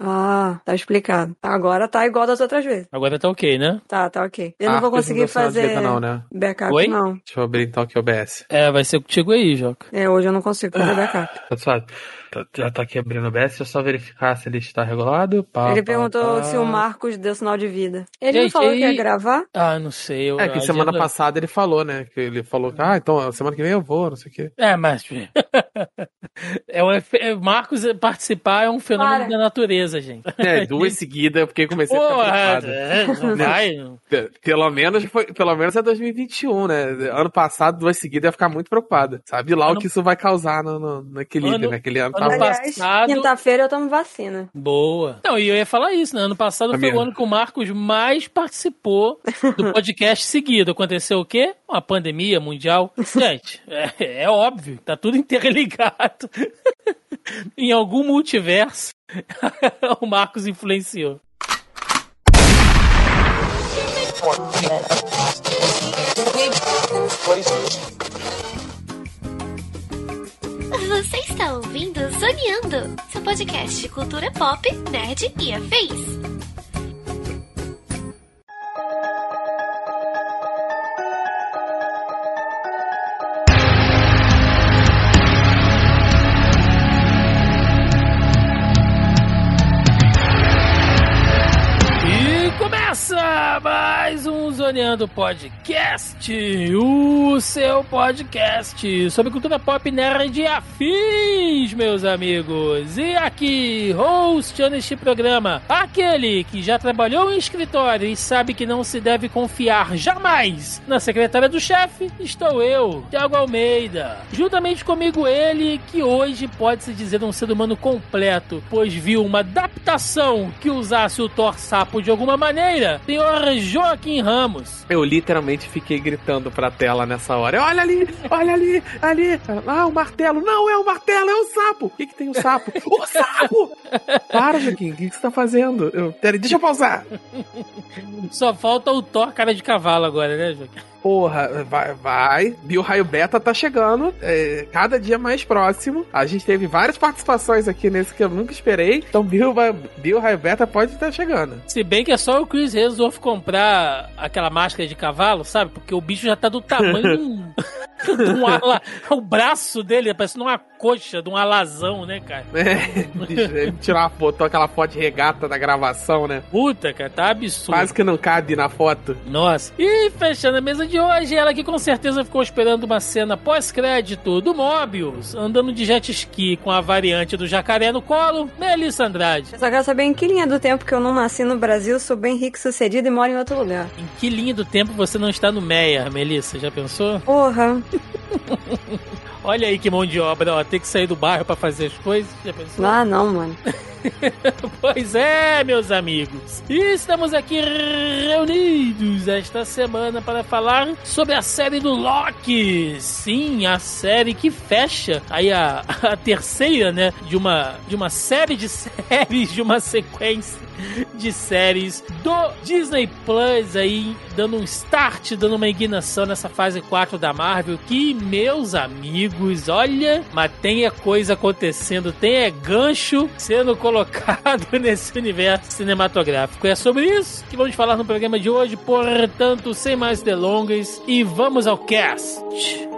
Ah, tá explicado. Agora tá igual das outras vezes. Agora tá ok, né? Tá, tá ok. Eu Ah, não vou conseguir não fazer não, né? backup, Oi? não. Deixa eu abrir então aqui o OBS. É, vai ser contigo aí, Joca. É, hoje eu não consigo fazer backup. Pessoal, tá- já tá aqui abrindo o OBS, deixa eu só verificar se ele está regulado. Pá, Ele pá, perguntou pá. se o Marcos deu sinal de vida. Ele não Gente, falou que ia gravar? Ah, não sei. Eu, É, que semana agenda- passada ele falou, né? Que ele falou que, ah, então semana que vem eu vou, não sei o quê. É, mas. é um efe- é, Marcos participar é um fenômeno Para. da natureza, gente. É, duas seguidas, eu fiquei comecei a ficar preocupado. é, não vai. Pelo menos, foi, pelo menos é 2021, né? Ano passado, duas seguidas, eu ia ficar muito preocupada. Sabe lá Ano- o que isso vai causar no, no, no equilíbrio, Ano- né? Aquele ano ano tava... passado- quinta-feira eu tomo vacina. Boa. Não, e eu ia falar isso, né? Ano passado foi Amigo. o ano que o Marcos mais participou do podcast seguido. Aconteceu o quê? Uma pandemia mundial. Gente, é, é óbvio, tá tudo interligado. em algum multiverso, o Marcos influenciou. Você está ouvindo Zoneando, seu podcast de cultura pop, nerd e afins. Mais um Zoneando Podcast, o seu podcast sobre cultura pop nerd e afins, meus amigos. E aqui, hosteando este programa, aquele que já trabalhou em escritório e sabe que não se deve confiar jamais na secretária do chefe, estou eu, Thiago Almeida. Juntamente comigo ele, que hoje pode se dizer um ser humano completo, pois viu uma adaptação que usasse o Thor sapo de alguma maneira, senhor Joaquim Ramos. Eu literalmente fiquei gritando pra tela nessa hora. Olha ali, olha ali, ali. Ah, o martelo. Não é o martelo, é o sapo. O que, que tem o sapo? O sapo! Para, Joaquim, o que, que você tá fazendo? Eu, peraí, deixa eu pausar. Só falta o Thor cara de cavalo agora, né, Joaquim? Porra, vai, vai. Bio Raio Beta tá chegando, é, cada dia mais próximo. A gente teve várias participações aqui nesse que eu nunca esperei. Então, Bio, vai- Bio Raio Beta pode estar chegando. Se bem que é só o Chris Hemsworth comprar aquela máscara de cavalo, sabe? Porque o bicho já tá do tamanho de um... ala... O braço dele parece uma coxa de um alazão, né, cara? É, ele tirar uma foto, aquela foto de regata da gravação, né? Puta, cara, tá absurdo. Quase que não cabe na foto. Nossa. E fechando a mesa de hoje, ela que com certeza ficou esperando uma cena pós-crédito do Mobius, andando de jet ski com a variante do jacaré no colo, Melissa Andrade. Eu só quero saber em que linha do tempo que eu não nasci no Brasil, sou bem rico sucedido e moro em outro lugar. Em que linha do tempo você não está no Meia, Melissa? Já pensou? Porra. Olha aí que mão de obra, ó. Tem que sair do bairro pra fazer as coisas. Ah, não, mano. Pois é, meus amigos. E estamos aqui reunidos esta semana para falar sobre a série do Loki. Sim, a série que fecha aí a, a terceira, né, de uma de uma série de séries, de uma sequência de séries do Disney Plus aí, dando um start, dando uma ignição nessa fase 4 da Marvel, que, meus amigos, olha, mas tem é coisa acontecendo, tem é gancho sendo colocado nesse universo cinematográfico. É sobre isso que vamos falar no programa de hoje, portanto, sem mais delongas, e vamos ao cast.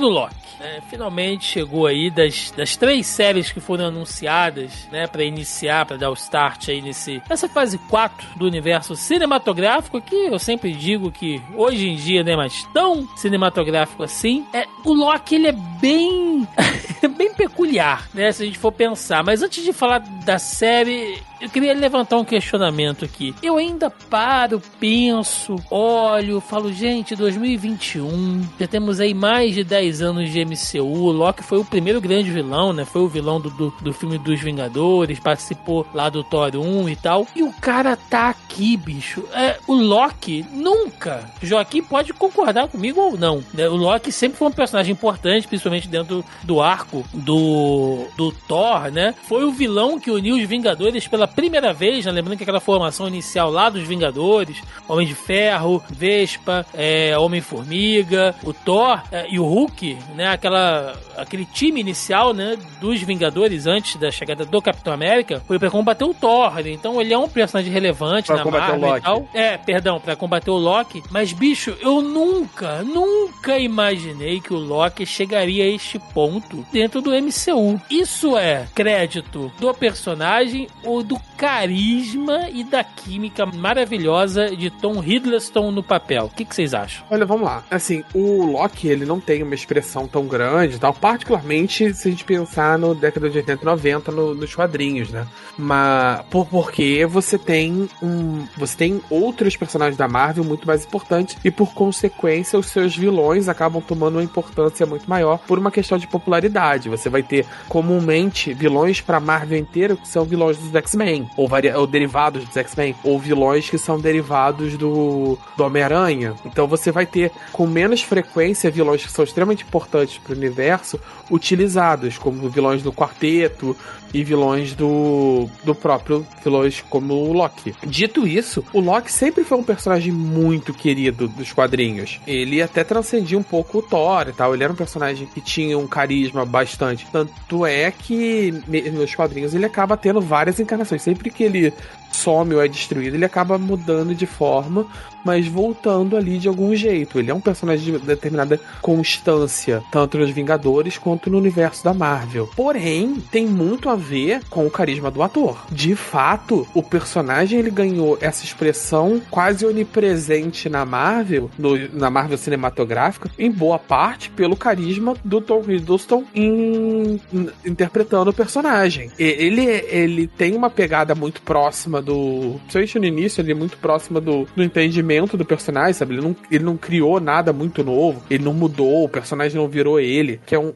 Do Loki. né, finalmente chegou aí das, das três séries que foram anunciadas, né, para iniciar, para dar o start aí nesse nessa fase 4 do universo cinematográfico que eu sempre digo que hoje em dia não é mais tão cinematográfico assim. É, o Loki ele é bem bem, bem peculiar, né? Se a gente for pensar. Mas antes de falar da série, eu queria levantar um questionamento aqui. Eu ainda paro, penso, olho, falo, gente, 2021, já temos aí mais de 10 anos de MCU. O Loki foi o primeiro grande vilão, né? Foi o vilão do, do, do filme dos Vingadores, participou lá do Thor 1 e tal. E o cara tá aqui, bicho. É, o Loki nunca. Joaquim pode concordar comigo ou não. Né? O Loki sempre foi um personagem importante, principalmente dentro do arco do, do Thor, né? Foi o vilão que uniu os Vingadores pela primeira vez, né? lembrando que aquela formação inicial lá dos Vingadores, Homem de Ferro, Vespa, é, Homem-Formiga, o Thor é, e o Hulk, né? Aquela, aquele time inicial, né? Dos Vingadores antes da chegada do Capitão América, foi para combater o Thor. Né? Então ele é um personagem relevante pra na Marvel e tal. É, perdão, para combater o Loki. Mas bicho, eu nunca, nunca imaginei que o Loki chegaria a este ponto dentro do MCU. Isso é crédito do personagem ou do carisma e da química maravilhosa de Tom Hiddleston no papel. O que, que, vocês acham? Olha, vamos lá. Assim, o Loki, ele não tem uma expressão tão grande tal, particularmente se a gente pensar no década de 80 e 90 no, nos quadrinhos, né? Mas por, porque você tem um. Você tem outros personagens da Marvel muito mais importantes e por consequência os seus vilões acabam tomando uma importância muito maior por uma questão de popularidade. Você vai ter comumente vilões para Marvel inteira que são vilões dos X-Men ou, ou derivados dos X-Men, ou vilões que são derivados do, do Homem-Aranha. Então você vai ter com menos frequência vilões que são extremamente importantes para o universo utilizados, como vilões do quarteto e vilões do, do próprio vilões como o Loki. Dito isso, o Loki sempre foi um personagem muito querido dos quadrinhos. Ele até transcendia um pouco o Thor e tal. Ele era um personagem que tinha um carisma bastante. Tanto é que nos quadrinhos ele acaba tendo várias encarnações. Sempre que ele some ou é destruído, ele acaba mudando de forma, mas voltando ali de algum jeito. Ele é um personagem de determinada constância, tanto nos Vingadores quanto no universo da Marvel. Porém, tem muito a ver com o carisma do ator. De fato, o personagem ele ganhou essa expressão quase onipresente na Marvel, no, na Marvel cinematográfica, em boa parte pelo carisma do Tom Hiddleston em, in, interpretando o personagem. Ele, ele tem uma pegada muito próxima do. Principalmente no início, ele é muito próxima do, do entendimento do personagem, sabe? Ele não, ele não criou nada muito novo, ele não mudou, o personagem não virou ele, que é, um,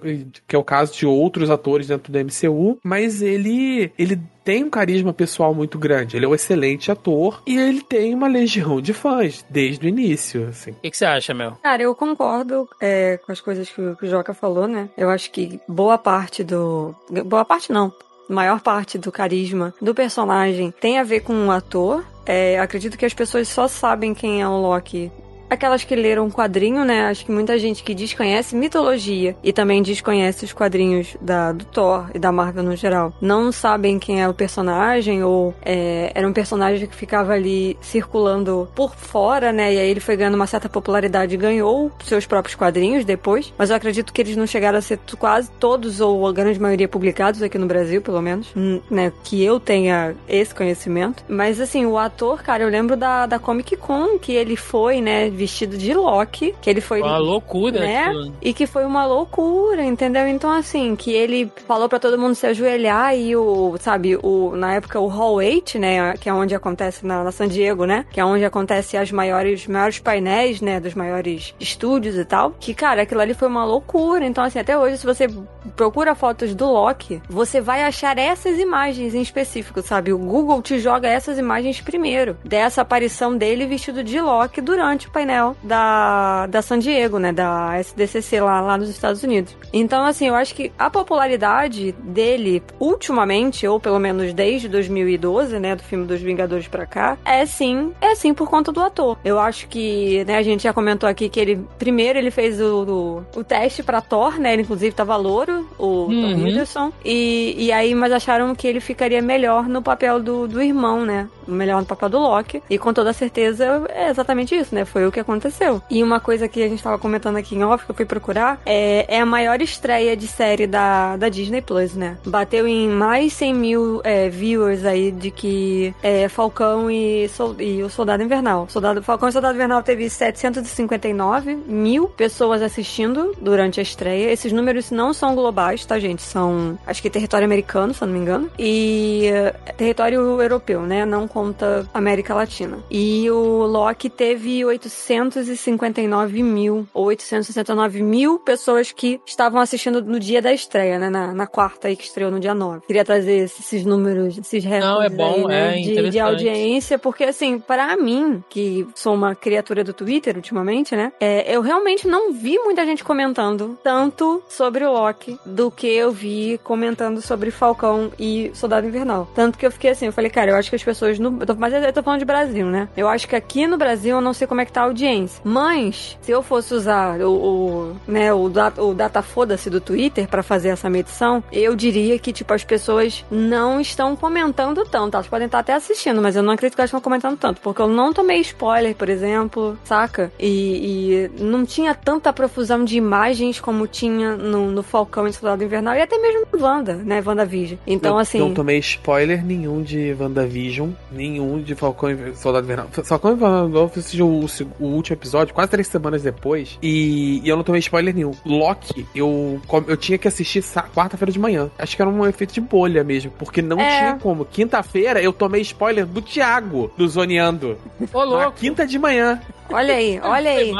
que é o caso de outros atores dentro do MCU, mas ele, ele tem um carisma pessoal muito grande. Ele é um excelente ator e ele tem uma legião de fãs desde o início, assim. O que, que, você acha, Mel? Cara, eu concordo é, com as coisas que, que o Joca falou, né? Eu acho que boa parte do. Boa parte não maior parte do carisma do personagem tem a ver com o ator. É, acredito que as pessoas só sabem quem é o Loki aquelas que leram o quadrinho, né? Acho que muita gente que desconhece mitologia e também desconhece os quadrinhos da, do Thor e da Marvel no geral, não sabem quem é o personagem ou é, era um personagem que ficava ali circulando por fora, né? E aí ele foi ganhando uma certa popularidade e ganhou seus próprios quadrinhos depois. Mas eu acredito que eles não chegaram a ser quase todos ou a grande maioria publicados aqui no Brasil, pelo menos, né? Que eu tenha esse conhecimento. Mas assim, o ator, cara, eu lembro da, da Comic Con que ele foi, né? Vestido de Loki, que ele foi uma loucura, né? E que foi uma loucura, entendeu? Então assim, que ele falou para todo mundo se ajoelhar e o, sabe, o na época o Hall 8, né, que é onde acontece na, na San Diego, né, que é onde acontece as maiores maiores painéis, né, dos maiores estúdios e tal. Que cara, aquilo ali foi uma loucura. Então assim, até hoje se você procura fotos do Loki, você vai achar essas imagens em específico, sabe? O Google te joga essas imagens primeiro dessa aparição dele vestido de Loki durante o painel painel da, da San Diego, né? Da SDCC lá, lá nos Estados Unidos. Então, assim, eu acho que a popularidade dele, ultimamente, ou pelo menos desde 2012, né? Do filme dos Vingadores pra cá, é sim, é sim por conta do ator. Eu acho que, né, a gente já comentou aqui que ele, primeiro ele fez o, o, o teste pra Thor, né? Ele inclusive tava louro, o uhum. Tom Hiddleston. E, e aí, mas acharam que ele ficaria melhor no papel do, do irmão, né? Melhor no papel do Loki. E com toda certeza é exatamente isso, né? Foi o que aconteceu. E uma coisa que a gente tava comentando aqui em off, que eu fui procurar, é, é a maior estreia de série da, da Disney Plus, né? Bateu em mais 100 mil é, viewers aí de que é, Falcão e, Sol, e o Soldado Invernal. Soldado, Falcão e Soldado Invernal teve 759 mil pessoas assistindo durante a estreia. Esses números não são globais, tá, gente? São, acho que território americano, se eu não me engano. E uh, território europeu, né? Não conta América Latina. E o Loki teve 859 mil, ou 869 mil pessoas que estavam assistindo no dia da estreia, né? Na, na quarta aí que estreou no dia 9. Queria trazer esses números, esses recordes Não, é bom, aí, né? é de, de audiência, porque assim, para mim, que sou uma criatura do Twitter ultimamente, né? É, eu realmente não vi muita gente comentando tanto sobre o Loki do que eu vi comentando sobre Falcão e Soldado Invernal. Tanto que eu fiquei assim, eu falei, cara, eu acho que as pessoas no. Mas eu tô falando de Brasil, né? Eu acho que aqui no Brasil eu não sei como é que tá a audiência. Mas, se eu fosse usar o, o, né, o, data, o data foda-se do Twitter pra fazer essa medição, eu diria que, tipo, as pessoas não estão comentando tanto. Elas podem estar até assistindo, mas eu não acredito que elas estão comentando tanto. Porque eu não tomei spoiler, por exemplo, saca? E, e não tinha tanta profusão de imagens como tinha no, no Falcão e Soldado Invernal. E até mesmo no Wanda, né? WandaVision. Então, eu assim. Não tomei spoiler nenhum de WandaVision, nenhum de Falcão e Soldado Invernal. Falcão e Soldado assisti o, o último episódio, quase três semanas depois, e, e eu não tomei spoiler nenhum. Loki, eu, eu tinha que assistir quarta-feira de manhã. Acho que era um efeito de bolha mesmo, porque não É. tinha como. Quinta-feira eu tomei spoiler do Thiago, do Zoneando. Ô, Na louco. quinta de manhã. Olha aí, olha aí,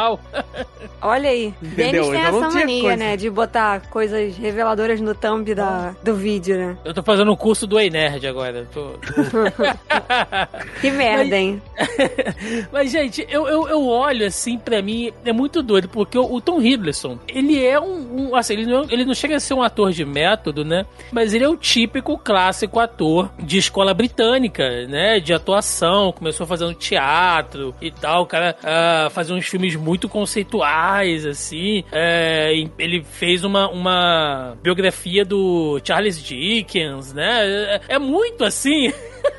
olha aí. Entendeu? Denis tem essa mania, coisa. né? De botar coisas reveladoras no thumb da, do vídeo, né? Eu tô fazendo um curso do Ei Nerd agora. Tô... Que merda, hein? Mas, gente, eu, eu, eu olho assim, pra mim, é muito doido, porque o, o Tom Hiddleston, ele é um. um- assim, ele não, ele não chega a ser um ator de método, né? Mas ele é o típico clássico ator de escola britânica, né? De atuação, começou fazendo teatro e tal. O cara ah, fazia uns filmes muito conceituais, assim. É, ele fez uma, uma biografia do Charles Dickens, né? É, é muito assim.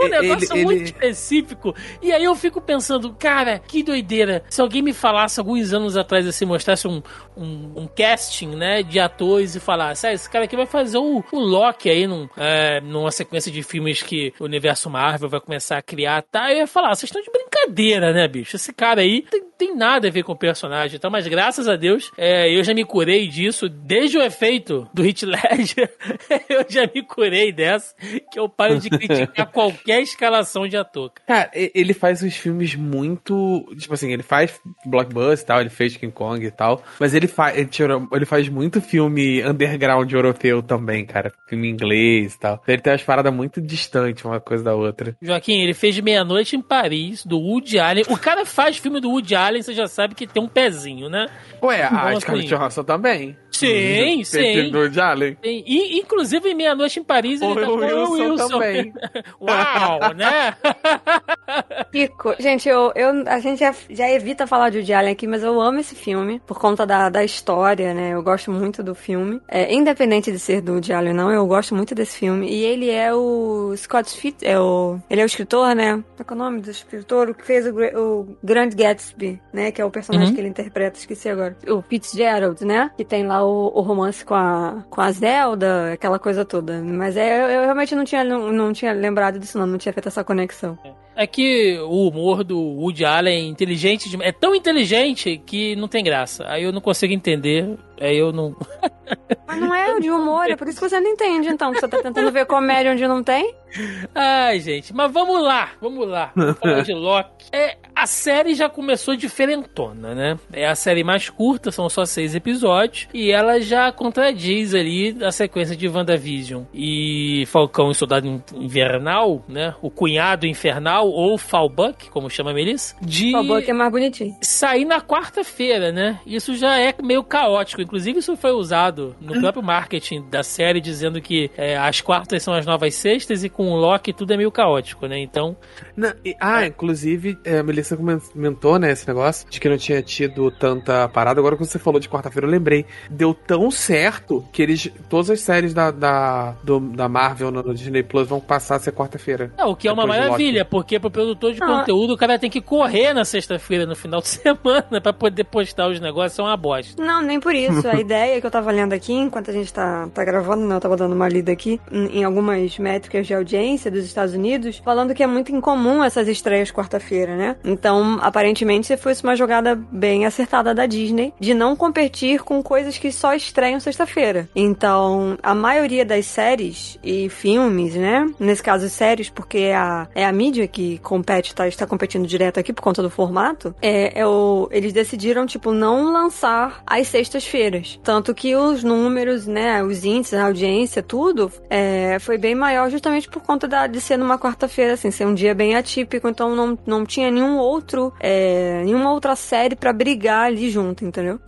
um Ele- negócio ele- muito específico. E aí eu fico pensando, cara, que doideira. Se alguém me falasse alguns anos atrás, assim, mostrasse um, um, um casting, né, de atores e falasse, ah, esse cara aqui vai fazer o, o Loki aí num, é, numa sequência de filmes que o universo Marvel vai começar a criar, tá? Eu ia falar, vocês estão de brincadeira, né, bicho? Esse cara aí tem, tem nada a ver com o personagem, então, mas graças a Deus, é, eu já me curei disso desde o efeito do Hit Ledger. eu já me curei dessa, que eu paro de criticar qualquer escalação de ator. cara. Cara, ele faz uns filmes muito. Tipo assim, ele faz blockbuster e tal, ele fez King Kong e tal. Mas ele, fa ele, faz muito filme underground europeu também, cara. Filme inglês e tal. Ele tem umas paradas muito distantes uma coisa da outra. Joaquim, ele fez Meia-Noite em Paris, do Woody Allen. O cara faz filme do Woody Allen, você já sabe que tem um pezinho, né? Ué, a Bom, Scarlett. Johansson também. Sim, sim. do Woody Allen. Tem- E, inclusive, em Meia-Noite em Paris, ele O tá o Wilson também. Uau, né? Que co- Gente, eu, eu, a gente já, já evita falar de Woody Allen aqui, mas eu amo esse filme por conta da, da história, né? Eu gosto muito do filme. É, independente de ser do Woody Allen ou não, eu gosto muito desse filme. E ele é o Scott Fitt, é o, ele é o escritor, né? Qual é o nome do escritor? O que fez o, o Grand Gatsby, né? Que é o personagem Uhum. que ele interpreta, esqueci agora. O Fitzgerald, né? Que tem lá o, o romance com a, com a Zelda, aquela coisa toda. Mas é, eu, eu realmente não tinha, não, não tinha lembrado disso, não. Não tinha feito essa conexão. É que o humor do Woody Allen é inteligente, é tão inteligente que não tem graça. Aí eu não consigo entender, aí eu não... Mas não é de humor, é por isso que você não entende, então. que Você tá tentando ver comédia onde não tem? Ai, gente, mas vamos lá, vamos lá. Vamos falar de Loki. É, a série já começou diferentona, né? É a série mais curta, são só seis episódios, e ela já contradiz ali a sequência de WandaVision e Falcão e Soldado Invernal, né? O cunhado infernal, ou Falbuck, como chama a Melissa, de O Buck é mais bonitinho. sair na quarta-feira, né? Isso já é meio caótico. Inclusive, isso foi usado no próprio marketing da série, dizendo que é, as quartas são as novas sextas e com o Loki tudo é meio caótico, né? Então. Não, e- ah, inclusive, é, a Melissa comentou, né, esse negócio de que não tinha tido tanta parada. Agora, quando você falou de quarta-feira, eu lembrei. Deu tão certo que eles. Todas as séries da, da, do- da Marvel no, Disney Plus vão passar a ser quarta-feira. Não, o que é uma maravilha, porque pro produtor de Ah. conteúdo o cara tem que correr na sexta-feira, no final de semana, pra poder postar os negócios, é uma bosta. Não, nem por isso. A ideia que eu tava lendo aqui, enquanto a gente tá, tá gravando, né? Eu tava dando uma lida aqui em, em algumas métricas de audiência dos Estados Unidos, falando que é muito incomum essas estreias quarta-feira, né? Então, aparentemente, foi uma jogada bem acertada da Disney de não competir com coisas que só estreiam sexta-feira. Então, a maioria das séries e filmes, né? Nesse caso, séries, porque é a, é a mídia que compete, tá, está competindo direto aqui por conta do formato, é, é o, eles decidiram, tipo, não lançar às sextas-feiras. Tanto que os números, né, os índices, a audiência, tudo, é, foi bem maior justamente por conta da, de ser numa quarta-feira, assim, ser um dia bem atípico, então não, não tinha nenhum outro, é, nenhuma outra série pra brigar ali junto, entendeu?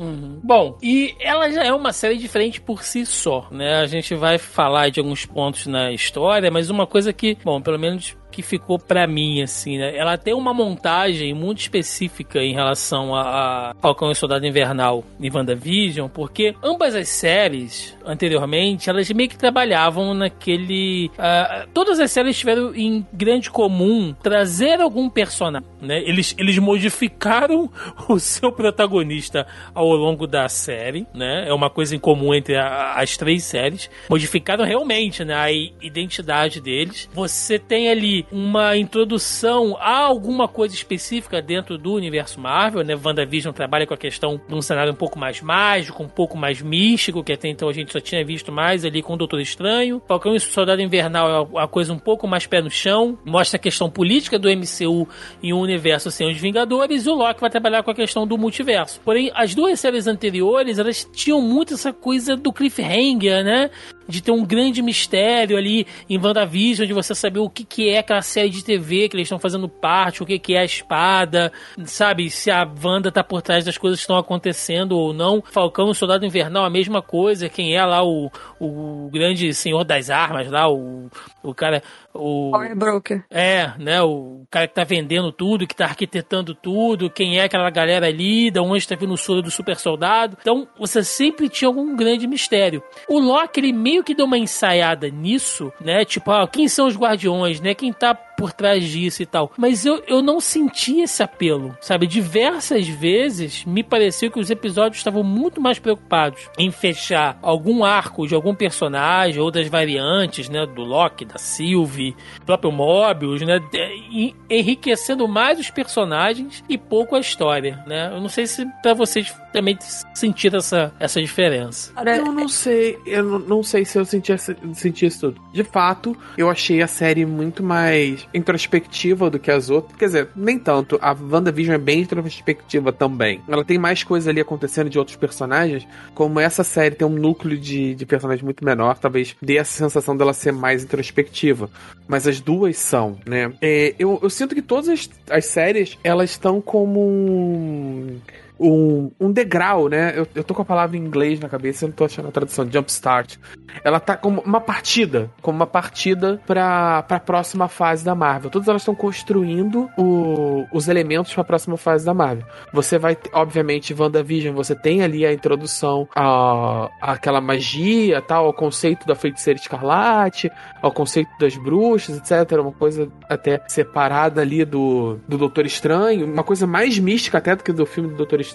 Bom, e ela já é uma série diferente por si só, né? A gente vai falar de alguns pontos na história, mas uma coisa que, bom, pelo menos que ficou pra mim, assim, né? Ela tem uma montagem muito específica em relação a, a Falcão e Soldado Invernal e WandaVision, porque ambas as séries, anteriormente, elas meio que trabalhavam naquele... ah, todas as séries tiveram em grande comum trazer algum personagem, né? Eles, eles modificaram o seu protagonista ao longo da série, né? É uma coisa em comum entre a- as três séries. Modificaram realmente, né? A identidade deles. Você tem ali uma introdução a alguma coisa específica dentro do universo Marvel, né? WandaVision trabalha com a questão de um cenário um pouco mais mágico, um pouco mais místico, que até então a gente só tinha visto mais ali com o Doutor Estranho. Falcão e Soldado Invernal é uma coisa um pouco mais pé no chão, mostra a questão política do MCU em um universo sem os Vingadores, e o Loki vai trabalhar com a questão do multiverso. Porém, as duas séries anteriores, elas tinham muito essa coisa do cliffhanger, né? De ter um grande mistério ali em WandaVision, de você saber o que, que é aquela série de TV que eles estão fazendo parte, o que, que é a espada, sabe? Se a Wanda tá por trás das coisas que estão acontecendo ou não. Falcão e Soldado Invernal, a mesma coisa. Quem é lá o, o grande senhor das armas lá, o, o cara. O, Power Broker. é, né? O cara que tá vendendo tudo, que tá arquitetando tudo, quem é aquela galera ali, da onde tá vindo o soro do super soldado. Então, você sempre tinha algum grande mistério. O Loki, ele meio que deu uma ensaiada nisso, né? Tipo, ah, quem são os guardiões, né? Quem tá por trás disso e tal. Mas eu, eu não senti esse apelo, sabe? Diversas vezes me pareceu que os episódios estavam muito mais preocupados em fechar algum arco de algum personagem ou das variantes, né? Do Loki, da Sylvie, do próprio Mobius, né? de- enriquecendo mais os personagens e pouco a história, né? Eu não sei se pra vocês também sentiram essa, essa diferença. Eu não sei, eu não, sei se eu senti, senti isso tudo. De fato, eu achei a série muito mais introspectiva do que as outras. Quer dizer, nem tanto. A WandaVision é bem introspectiva também. Ela tem mais coisas ali acontecendo de outros personagens. Como essa série tem um núcleo de, de personagens muito menor, talvez dê essa sensação dela ser mais introspectiva. Mas as duas são, né? É, eu, eu sinto que todas as, as séries, elas estão como um um, um degrau, né? Eu, eu tô com a palavra em inglês na cabeça, eu não tô achando a tradução, jumpstart. Ela tá como uma partida, como uma partida pra, pra próxima fase da Marvel. Todas elas estão construindo o- os elementos pra próxima fase da Marvel. Você vai, obviamente, WandaVision, você tem ali a introdução a, àquela magia, tal, ao conceito da feiticeira escarlate, ao conceito das bruxas, etc. Uma coisa até separada ali do, do Doutor Estranho, uma coisa mais mística até do que do filme do Doutor Estranho.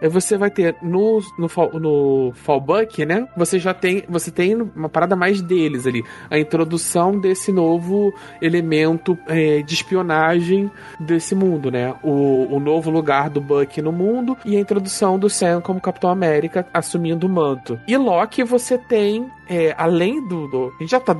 Aí você vai ter no, no, no Fallback, né? Você já tem, você tem uma parada mais deles ali. A introdução desse novo elemento é, de espionagem desse mundo, né? O, o novo lugar do Buck no mundo e a introdução do Sam como Capitão América assumindo o manto. E Loki você tem é, além do, do- A gente já tá.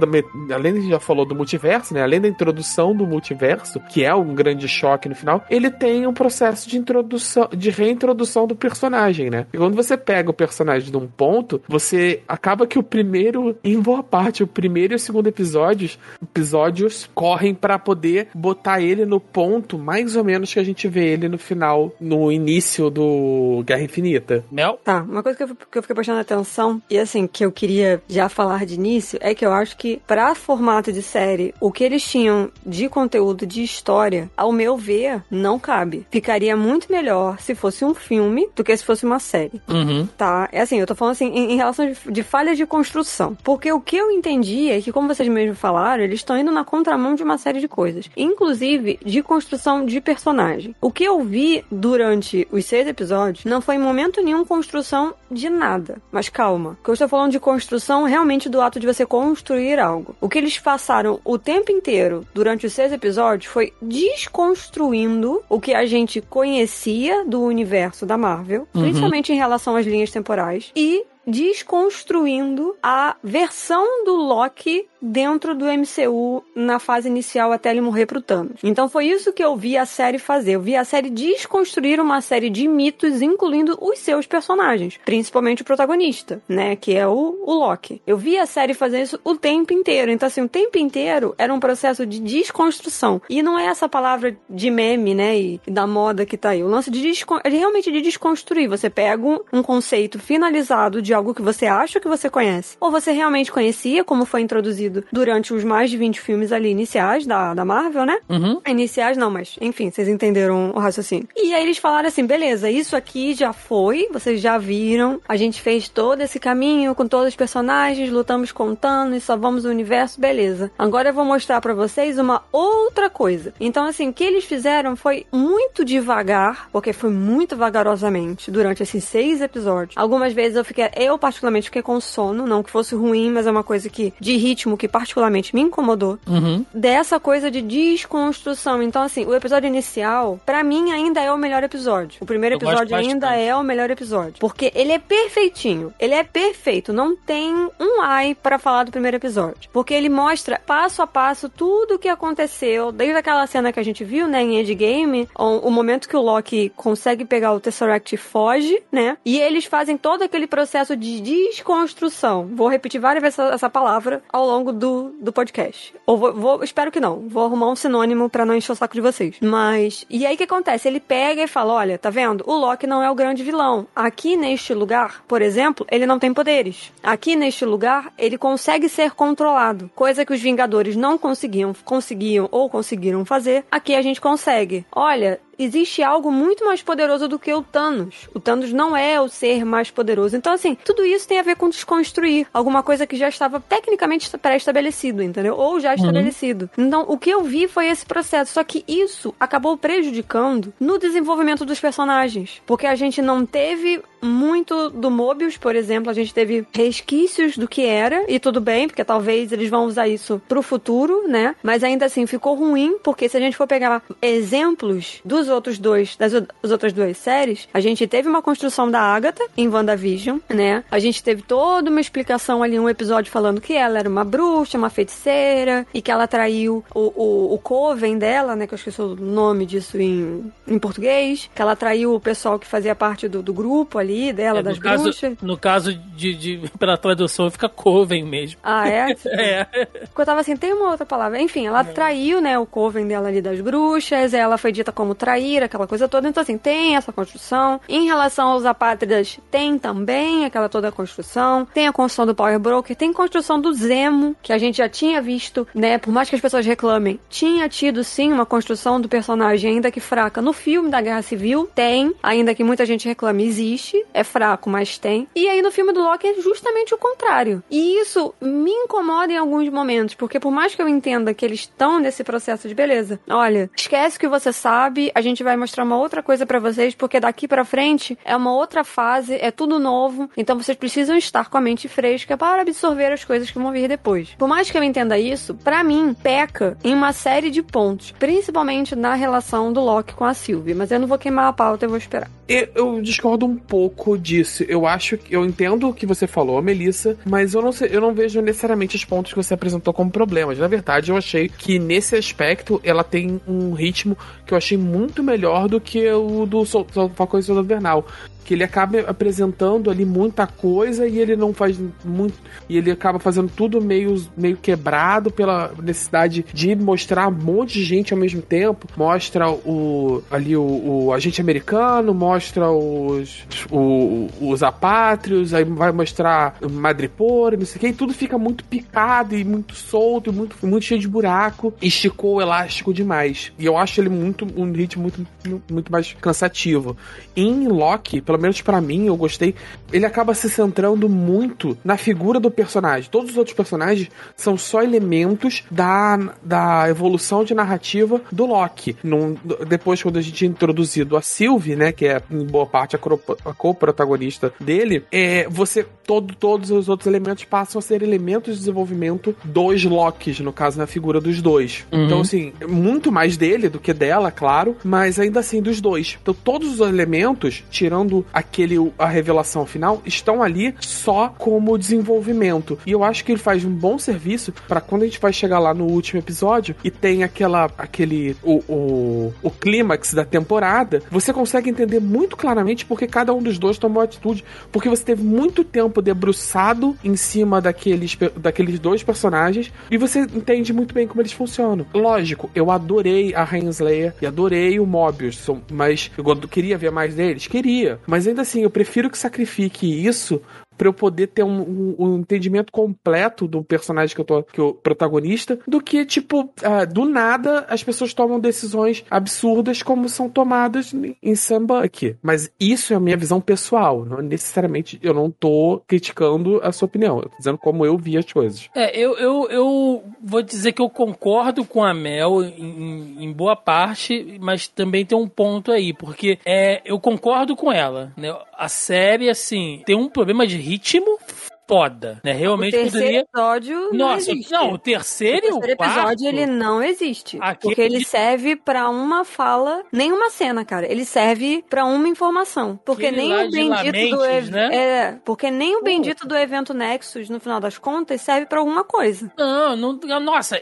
Além a gente já falou do multiverso, né? Além da introdução do multiverso, que é um grande choque no final, ele tem um processo de introdução, de reintrodução introdução do personagem, né? E quando você pega o personagem de um ponto, você acaba que o primeiro, em boa parte, o primeiro e o segundo episódios, episódios correm para poder botar ele no ponto mais ou menos que a gente vê ele no final, no início do Guerra Infinita. Mel? Tá, uma coisa que eu, que eu fiquei prestando atenção, e assim, que eu queria já falar de início, é que eu acho que, pra formato de série, o que eles tinham de conteúdo de história, ao meu ver, não cabe. Ficaria muito melhor se fosse um filme do que se fosse uma série. Uhum. Tá? É assim, eu tô falando assim, em, em relação de, de falhas de construção. Porque o que eu entendi é que, como vocês mesmos falaram, eles estão indo na contramão de uma série de coisas. Inclusive, de construção de personagem. O que eu vi durante os seis episódios não foi em momento nenhum construção de nada. Mas calma, que eu estou falando de construção realmente do ato de você construir algo. O que eles passaram o tempo inteiro durante os seis episódios foi desconstruindo o que a gente conhecia do universo da Marvel, Uhum. principalmente em relação às linhas temporais, e desconstruindo a versão do Loki dentro do MCU na fase inicial até ele morrer pro Thanos. Então foi isso que eu vi a série fazer. Eu vi a série desconstruir uma série de mitos, incluindo os seus personagens, principalmente o protagonista, né, que é o, o Loki. Eu vi a série fazer isso o tempo inteiro. Então assim, o tempo inteiro era um processo de desconstrução. E não é essa palavra de meme, né, e, da moda que tá aí. O lance de descon é realmente de desconstruir. Você pega um conceito finalizado de algo que você acha que você conhece, ou você realmente conhecia, como foi introduzido durante os mais de 20 filmes ali iniciais da, da Marvel, né? Uhum. Iniciais não, mas enfim, vocês entenderam o raciocínio. E aí eles falaram assim: beleza, isso aqui já foi, vocês já viram, a gente fez todo esse caminho com todos os personagens, lutamos com Thanos, salvamos o universo, beleza. Agora eu vou mostrar pra vocês uma outra coisa. Então, assim, o que eles fizeram foi muito devagar, porque foi muito vagarosamente durante esses seis episódios. Algumas vezes eu fiquei, eu particularmente fiquei com sono, não que fosse ruim, mas é uma coisa que de ritmo que particularmente me incomodou Uhum. dessa coisa de desconstrução. Então, assim, o episódio inicial, pra mim, ainda é o melhor episódio. O primeiro episódio ainda é o melhor episódio. Porque ele é perfeitinho. Ele é perfeito. Não tem um ai pra falar do primeiro episódio. Porque ele mostra passo a passo tudo o que aconteceu, desde aquela cena que a gente viu, né, em Endgame, o, o momento que o Loki consegue pegar o Tesseract e foge, né? E eles fazem todo aquele processo de desconstrução. Vou repetir várias vezes essa, essa palavra ao longo do, do podcast. Ou vou, vou- espero que não. Vou arrumar um sinônimo pra não encher o saco de vocês. Mas, e aí o que acontece? Ele pega e fala: olha, tá vendo? O Loki não é o grande vilão. Aqui neste lugar, por exemplo, ele não tem poderes. Aqui neste lugar, ele consegue ser controlado. Coisa que os Vingadores não conseguiam, conseguiam ou conseguiram fazer. Aqui a gente consegue. Olha, existe algo muito mais poderoso do que o Thanos. O Thanos não é o ser mais poderoso. Então, assim, tudo isso tem a ver com desconstruir alguma coisa que já estava tecnicamente pré-estabelecido, entendeu? Ou já estabelecido. Então, o que eu vi foi esse processo. Só que isso acabou prejudicando no desenvolvimento dos personagens. Porque a gente não teve muito do Mobius, por exemplo, a gente teve resquícios do que era, e tudo bem, porque talvez eles vão usar isso pro futuro, né? Mas ainda assim ficou ruim, porque se a gente for pegar exemplos dos outros dois, das das outras duas séries, a gente teve uma construção da Agatha em WandaVision, né? A gente teve toda uma explicação ali, um episódio falando que ela era uma bruxa, uma feiticeira, e que ela traiu o, o, o coven dela, né? Que eu esqueci o nome disso em, em português, que ela traiu o pessoal que fazia parte do, do grupo ali dela, É, das no, caso, bruxas. no caso de, de- pela tradução, fica Coven mesmo. Ah, é? É. Porque eu tava assim, tem uma outra palavra. Enfim, ela traiu, né, o coven dela ali das bruxas, ela foi dita como traíra, aquela coisa toda. Então, assim, tem essa construção. Em relação aos apátridas, tem também aquela toda construção. Tem a construção do Power Broker, tem construção do Zemo, que a gente já tinha visto, né, por mais que as pessoas reclamem, tinha tido sim uma construção do personagem, ainda que fraca, no filme da Guerra Civil. Tem, ainda que muita gente reclame, existe. É fraco, mas tem. E aí no filme do Loki é justamente o contrário. E isso me incomoda em alguns momentos, porque por mais que eu entenda que eles estão nesse processo de beleza, olha, esquece o que você sabe, a gente vai mostrar uma outra coisa pra vocês, porque daqui pra frente é uma outra fase, é tudo novo, então vocês precisam estar com a mente fresca para absorver as coisas que vão vir depois. Por mais que eu entenda isso, pra mim peca em uma série de pontos, principalmente na relação do Loki com a Sylvie, mas eu não vou queimar a pauta, eu vou esperar. Eu discordo um pouco pouco disso. Eu acho que eu entendo o que você falou, Melissa, mas eu não sei, eu não vejo necessariamente os pontos que você apresentou como problemas. Na verdade, eu achei que nesse aspecto ela tem um ritmo que eu achei muito melhor do que o do Falcão e Soldado Invernal que ele acaba apresentando ali muita coisa e ele não faz muito e ele acaba fazendo tudo meio, meio quebrado pela necessidade de mostrar um monte de gente ao mesmo tempo. Mostra o ali o, o agente americano mostra os o, os apátrios aí vai mostrar Madripoor não sei o que e tudo fica muito picado e muito solto e muito, muito cheio de buraco. Esticou o elástico demais. E eu acho ele muito um ritmo muito, muito mais cansativo. Em Loki pelo menos para mim, eu gostei. Ele acaba se centrando muito na figura do personagem. Todos os outros personagens são só elementos da, da evolução de narrativa do Loki. Num, depois, quando a gente é introduzido a Sylvie, né, que é em boa parte a, co-protagonista dele, é, você todo, todos os outros elementos passam a ser elementos de desenvolvimento dos Lokis, no caso, na figura dos dois. Uhum. Então, assim, muito mais dele do que dela, claro, mas ainda assim dos dois. Então, todos os elementos, tirando aquele a revelação final estão ali só como desenvolvimento. E eu acho que ele faz um bom serviço para quando a gente vai chegar lá no último episódio e tem aquela aquele o, o, o clímax da temporada, você consegue entender muito claramente porque cada um dos dois tomou atitude, porque você teve muito tempo debruçado em cima daqueles daqueles dois personagens e você entende muito bem como eles funcionam. Lógico, eu adorei a Renslayer e adorei o Mobius, mas eu queria ver mais deles, queria, mas ainda assim, eu prefiro que sacrifique isso para eu poder ter um, um, um, entendimento completo do personagem que eu tô, que eu protagonista, do que, tipo, uh, do nada as pessoas tomam decisões absurdas como são tomadas em samba aqui. Mas isso é a minha visão pessoal. Não necessariamente eu não tô criticando a sua opinião. Eu tô dizendo como eu vi as coisas. É, eu, eu, eu vou dizer que eu concordo com a Mel em, em boa parte, mas também tem um ponto aí, porque é, eu concordo com ela. Né? A série, assim, tem um problema de ritmo foda, né? Realmente o terceiro poderia. episódio não Nossa, existe. não, o terceiro, o terceiro o quarto, episódio ele não existe, Aquele porque ele serve pra uma fala, nem uma cena, cara. Ele serve pra uma informação, porque Aquele nem o bendito do ev- né? é, porque nem o bendito do evento Nexus no final das contas serve pra alguma coisa. Não, não, nossa,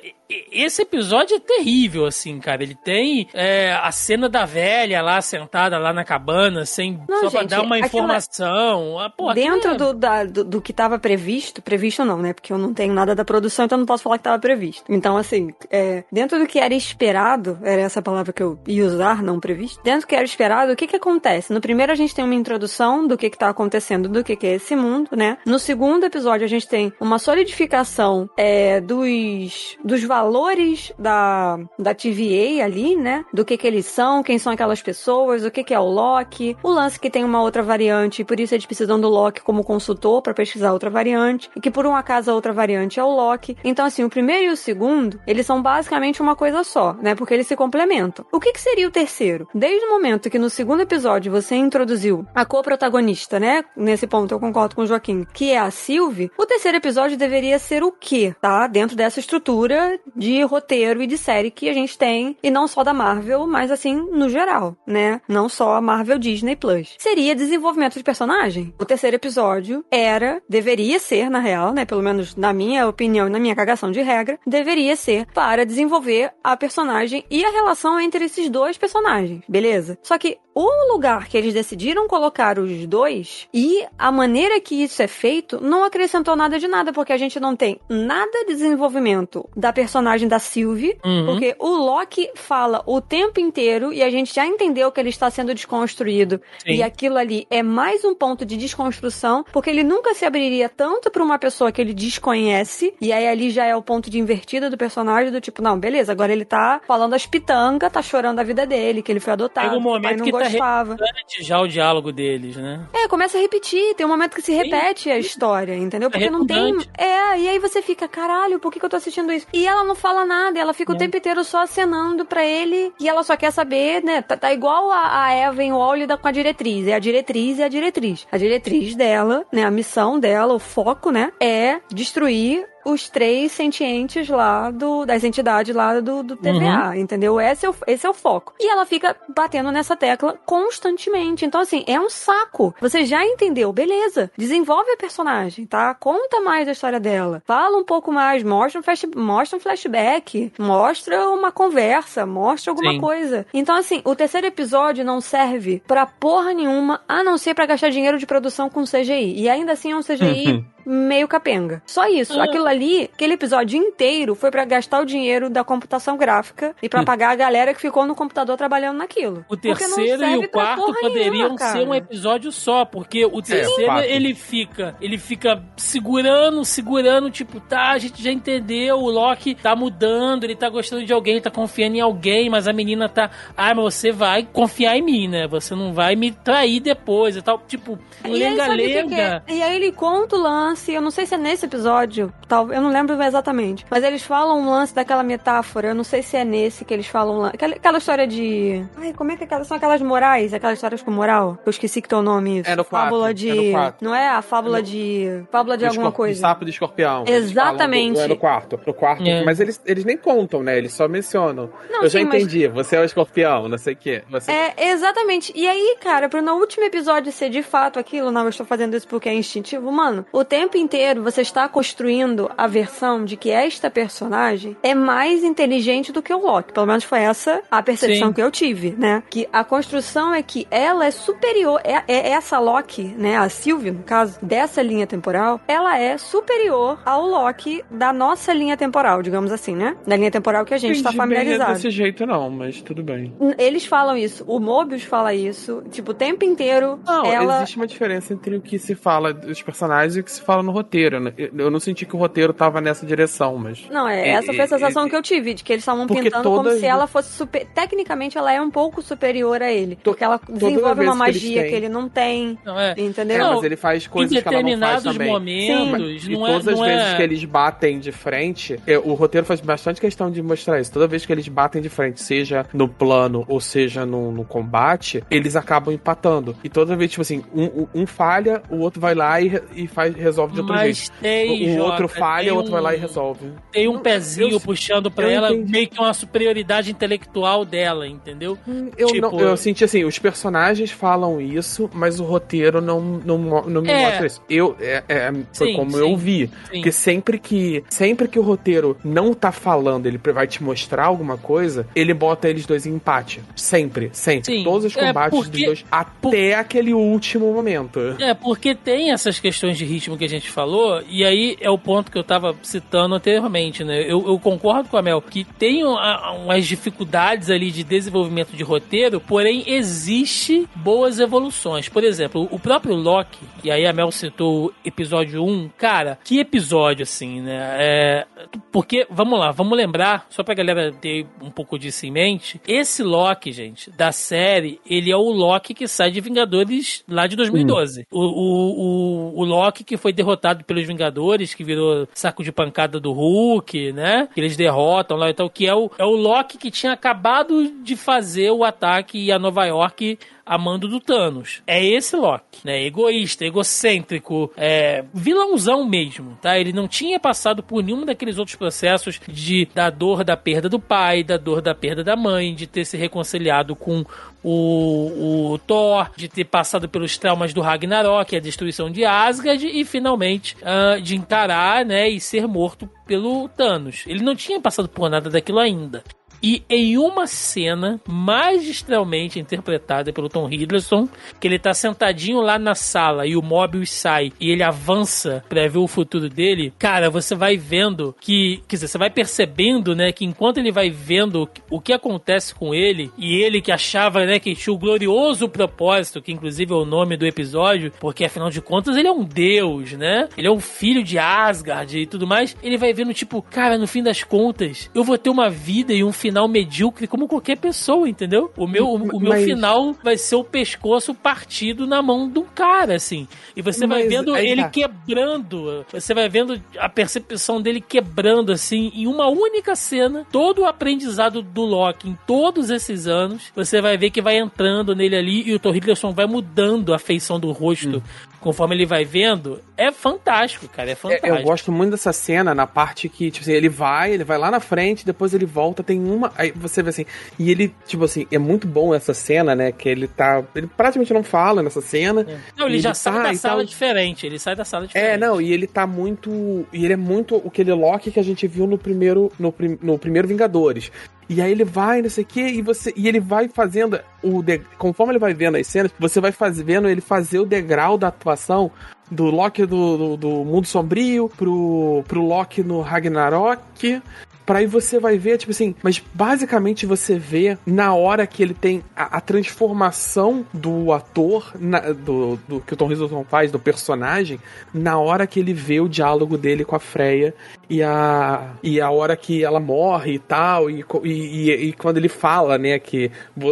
esse episódio é terrível, assim, cara. Ele tem é, a cena da velha lá sentada lá na cabana, sem Não, só pra gente, dar uma aquilo é- informação. Ah, aquilo Dentro é- do, da- do, do que estava previsto, previsto não, né? Porque eu não tenho nada da produção, então não posso falar que estava previsto. Então, assim, é, dentro do que era esperado, era essa palavra que eu ia usar, não previsto. Dentro do que era esperado, o que que acontece? No primeiro a gente tem uma introdução do que que tá acontecendo, do que que é esse mundo, né? No segundo episódio a gente tem uma solidificação é, dos, dos valores da, da TVA ali, né? Do que que eles são, quem são aquelas pessoas, o que que é o Loki, o lance que tem uma outra variante, por isso eles precisam do Loki como consultor para pesquisar outra variante, e que por um acaso a outra variante é o Loki. Então, assim, o primeiro e o segundo, eles são basicamente uma coisa só, né? Porque eles se complementam. O que que seria o terceiro? Desde o momento que no segundo episódio você introduziu a co-protagonista, né? Nesse ponto eu concordo com o Joaquim, que é a Sylvie, o terceiro episódio deveria ser o quê, tá? Dentro dessa estrutura de roteiro e de série que a gente tem, e não só da Marvel, mas assim, no geral, né? Não só a Marvel Disney Plus. Seria desenvolvimento de personagem. O terceiro episódio era, deveria ser, na real, né? Pelo menos na minha opinião e na minha cagação de regra, deveria ser para desenvolver a personagem e a relação entre esses dois personagens, beleza? Só que o lugar que eles decidiram colocar os dois e a maneira que isso é feito não acrescentou nada de nada, porque a gente não tem nada de desenvolvimento da personagem da Sylvie, Uhum. porque o Loki fala o tempo inteiro e a gente já entendeu que ele está sendo desconstruído. Sim. E aquilo ali é mais um ponto de desconstrução, porque ele nunca se abriria tanto pra uma pessoa que ele desconhece, e aí ali já é o ponto de invertida do personagem, do tipo, não, beleza, agora ele tá falando as pitangas, tá chorando a vida dele, que ele foi adotado, Chega um que o momento não que tá gostava. Antes já o diálogo deles, né? É, começa a repetir, tem um momento que se repete a história, entendeu? Porque não tem. É, e aí você fica, caralho, por que, que eu tô assistindo isso? E ela não fala nada, ela fica o É. tempo inteiro só acenando pra ele e ela só quer saber, né? Tá, tá igual a, a Eva em Wall com a diretriz. É a diretriz e a diretriz. A diretriz dela, né? A missão dela, o foco, né? É destruir os três sentientes lá do, das entidades lá do, do TVA, Uhum. entendeu? Esse é, o, esse é o foco. E ela fica batendo nessa tecla constantemente. Então, assim, é um saco. Você já entendeu, beleza. Desenvolve a personagem, tá? Conta mais da história dela. Fala um pouco mais, mostra um, flash, mostra um flashback, mostra uma conversa, mostra alguma Sim. coisa. Então, assim, o terceiro episódio não serve pra porra nenhuma, a não ser pra gastar dinheiro de produção com CGI. E ainda assim é um CGI meio capenga. Só isso. Ah. Aquilo ali, aquele episódio inteiro foi pra gastar o dinheiro da computação gráfica e pra pagar a galera que ficou no computador trabalhando naquilo. O terceiro e o quarto poderiam nenhuma, ser um episódio só, porque o terceiro fato. ele fica, ele fica segurando, segurando, tipo, tá, a gente já entendeu, o Loki tá mudando, ele tá gostando de alguém, tá confiando em alguém, mas a menina tá, ah, mas você vai confiar em mim, né? Você não vai me trair depois e tal, tipo, E que lenga-lenga. é? E aí ele conta o lance, eu não sei se é nesse episódio, tal, eu não lembro exatamente, mas eles falam um lance daquela metáfora, eu não sei se é nesse que eles falam lá, aquela, aquela história de... Ai, como é que é aquelas, são aquelas morais, aquelas histórias com moral? Eu esqueci que tem o nome isso. É no Fábula é de... no quatro. não é a fábula É no- de... Fábula de alguma coisa. Sapo do escorpião. Exatamente. do- é no quarto. No quarto. É. Mas eles, eles nem contam, né? Eles só mencionam. Não, eu já sim, mas- entendi. Você é o escorpião, não sei o quê. Você... É, exatamente. E aí, cara, pro no último episódio ser de fato aquilo, não, eu estou fazendo isso porque é instintivo, mano, o tempo inteiro você está construindo a versão de que esta personagem é mais inteligente do que o Loki. Pelo menos foi essa a percepção Sim. que eu tive, né? Que a construção é que ela é superior, é, é essa Loki, né? A Sylvie, no caso, dessa linha temporal, ela é superior ao Loki da nossa linha temporal, digamos assim, né? Da linha temporal que a gente está bem familiarizado. desse jeito, não, mas tudo bem. Eles falam isso, o Mobius fala isso, tipo, o tempo inteiro Não, ela. existe uma diferença entre o que se fala dos personagens e o que se fala no roteiro. né? Eu- não senti que o roteiro tava nessa direção, mas. Não, é, E- essa foi a e- sensação e- que eu tive, de que eles estavam Porque pintando como todas- se ela fosse super. Tecnicamente, ela é um pouco superior a ele. Porque ela desenvolve uma magia que ele não tem. Não, é. Entendeu? É, Não, mas ele faz coisas que ela não faz determinados também. momentos, E não é, todas as não vezes é... que eles batem de frente, é, o roteiro faz bastante questão de mostrar isso. Toda vez que eles batem de frente, seja no plano ou seja no, no combate, eles acabam empatando. E toda vez, tipo assim, um, um- falha, o outro vai lá e, e faz, resolve de outro Mas jeito. tem, O, o outro Jota, falha, o outro vai lá e um- resolve. Tem um pezinho eu- puxando pra ela, entendi. meio que uma superioridade intelectual dela, entendeu? Eu, Tipo- não, eu senti assim, os personagens falam isso, mas o roteiro não, não, não me É. mostra isso. Eu, é, é, foi Sim, como sim. eu vi. Sim. Porque sempre que, sempre que o roteiro não tá falando, ele vai te mostrar alguma coisa, ele bota eles dois em empate. Sempre, sempre. Sim. Todos os É, combates porque- dos dois, até aquele último momento. É, porque tem essas questões de ritmo que a gente falou, e aí é o ponto que eu tava citando anteriormente, né? Eu, eu concordo com a Mel que tem uma- umas dificuldades ali de desenvolvimento de roteiro, porém existe boas evoluções. Por exemplo, o próprio Loki, e aí a Mel citou o episódio 1, cara, que episódio assim, né? É, porque, vamos lá, vamos lembrar, só pra galera ter um pouco disso em mente, esse Loki, gente, da série, ele é o Loki que sai de Vingadores lá de 2012. O, o, o, o Loki que foi derrotado pelos Vingadores, que virou saco de pancada do Hulk, né? Que eles derrotam lá e tal, que é o, é o Loki que tinha acabado de fazer o ataque a Nova York a mando do Thanos. É esse Loki, né? Egoísta, egocêntrico, é, vilãozão mesmo, tá? Ele não tinha passado por nenhum daqueles outros processos de da dor da perda do pai, da dor da perda da mãe, de ter se reconciliado com o, o Thor, de ter passado pelos traumas do Ragnarok, a destruição de Asgard e finalmente ah, de encarar, né, e ser morto pelo Thanos. Ele não tinha passado por nada daquilo ainda. E em uma cena magistralmente interpretada pelo Tom Hiddleston, que ele tá sentadinho lá na sala e o Mobius sai e ele avança pra ver o futuro dele, cara, você vai vendo que, quer dizer, você vai percebendo, né, que enquanto ele vai vendo o que acontece com ele, e ele que achava, né, que tinha o glorioso propósito, que inclusive é o nome do episódio, porque afinal de contas ele é um deus, né? Ele é um filho de Asgard e tudo mais. Ele vai vendo, tipo, cara, no fim das contas, eu vou ter uma vida e um final medíocre como qualquer pessoa, entendeu? O meu, o, o meu Mas- final vai ser o pescoço partido na mão de um cara, assim. E você vai Mas vendo aí ele tá. quebrando, você vai vendo a percepção dele quebrando, assim, em uma única cena, todo o aprendizado do Loki em todos esses anos, você vai ver que vai entrando nele ali e o Tom Hiddleston vai mudando a feição do rosto. Conforme ele vai vendo, é fantástico, cara. É É, fantástico. eu gosto muito dessa cena na parte que, tipo assim, ele vai, ele vai lá na frente, depois ele volta, tem uma. Aí você vê assim. E ele, tipo assim, é muito bom essa cena, né? Que ele tá. Ele praticamente não fala nessa cena. Não, ele já ele sai tá da sala tal. diferente. Ele sai da sala diferente. É, não, e ele tá muito. E ele é muito aquele Loki que a gente viu no primeiro. No, no primeiro Vingadores. E aí ele vai, não sei o quê, e você. E ele vai fazendo o. De, conforme ele vai vendo as cenas, você vai faz, vendo ele fazer o degrau da atuação do Loki do, do, do Mundo Sombrio pro, pro Loki no Ragnarok. Pra aí você vai ver, tipo assim, mas basicamente você vê na hora que ele tem a, a transformação do ator, na- do, do que o Tom Hiddleston faz, do personagem, na hora que ele vê o diálogo dele com a Freya e a, e a hora que ela morre e tal, e, e, e- e quando ele fala, né, que,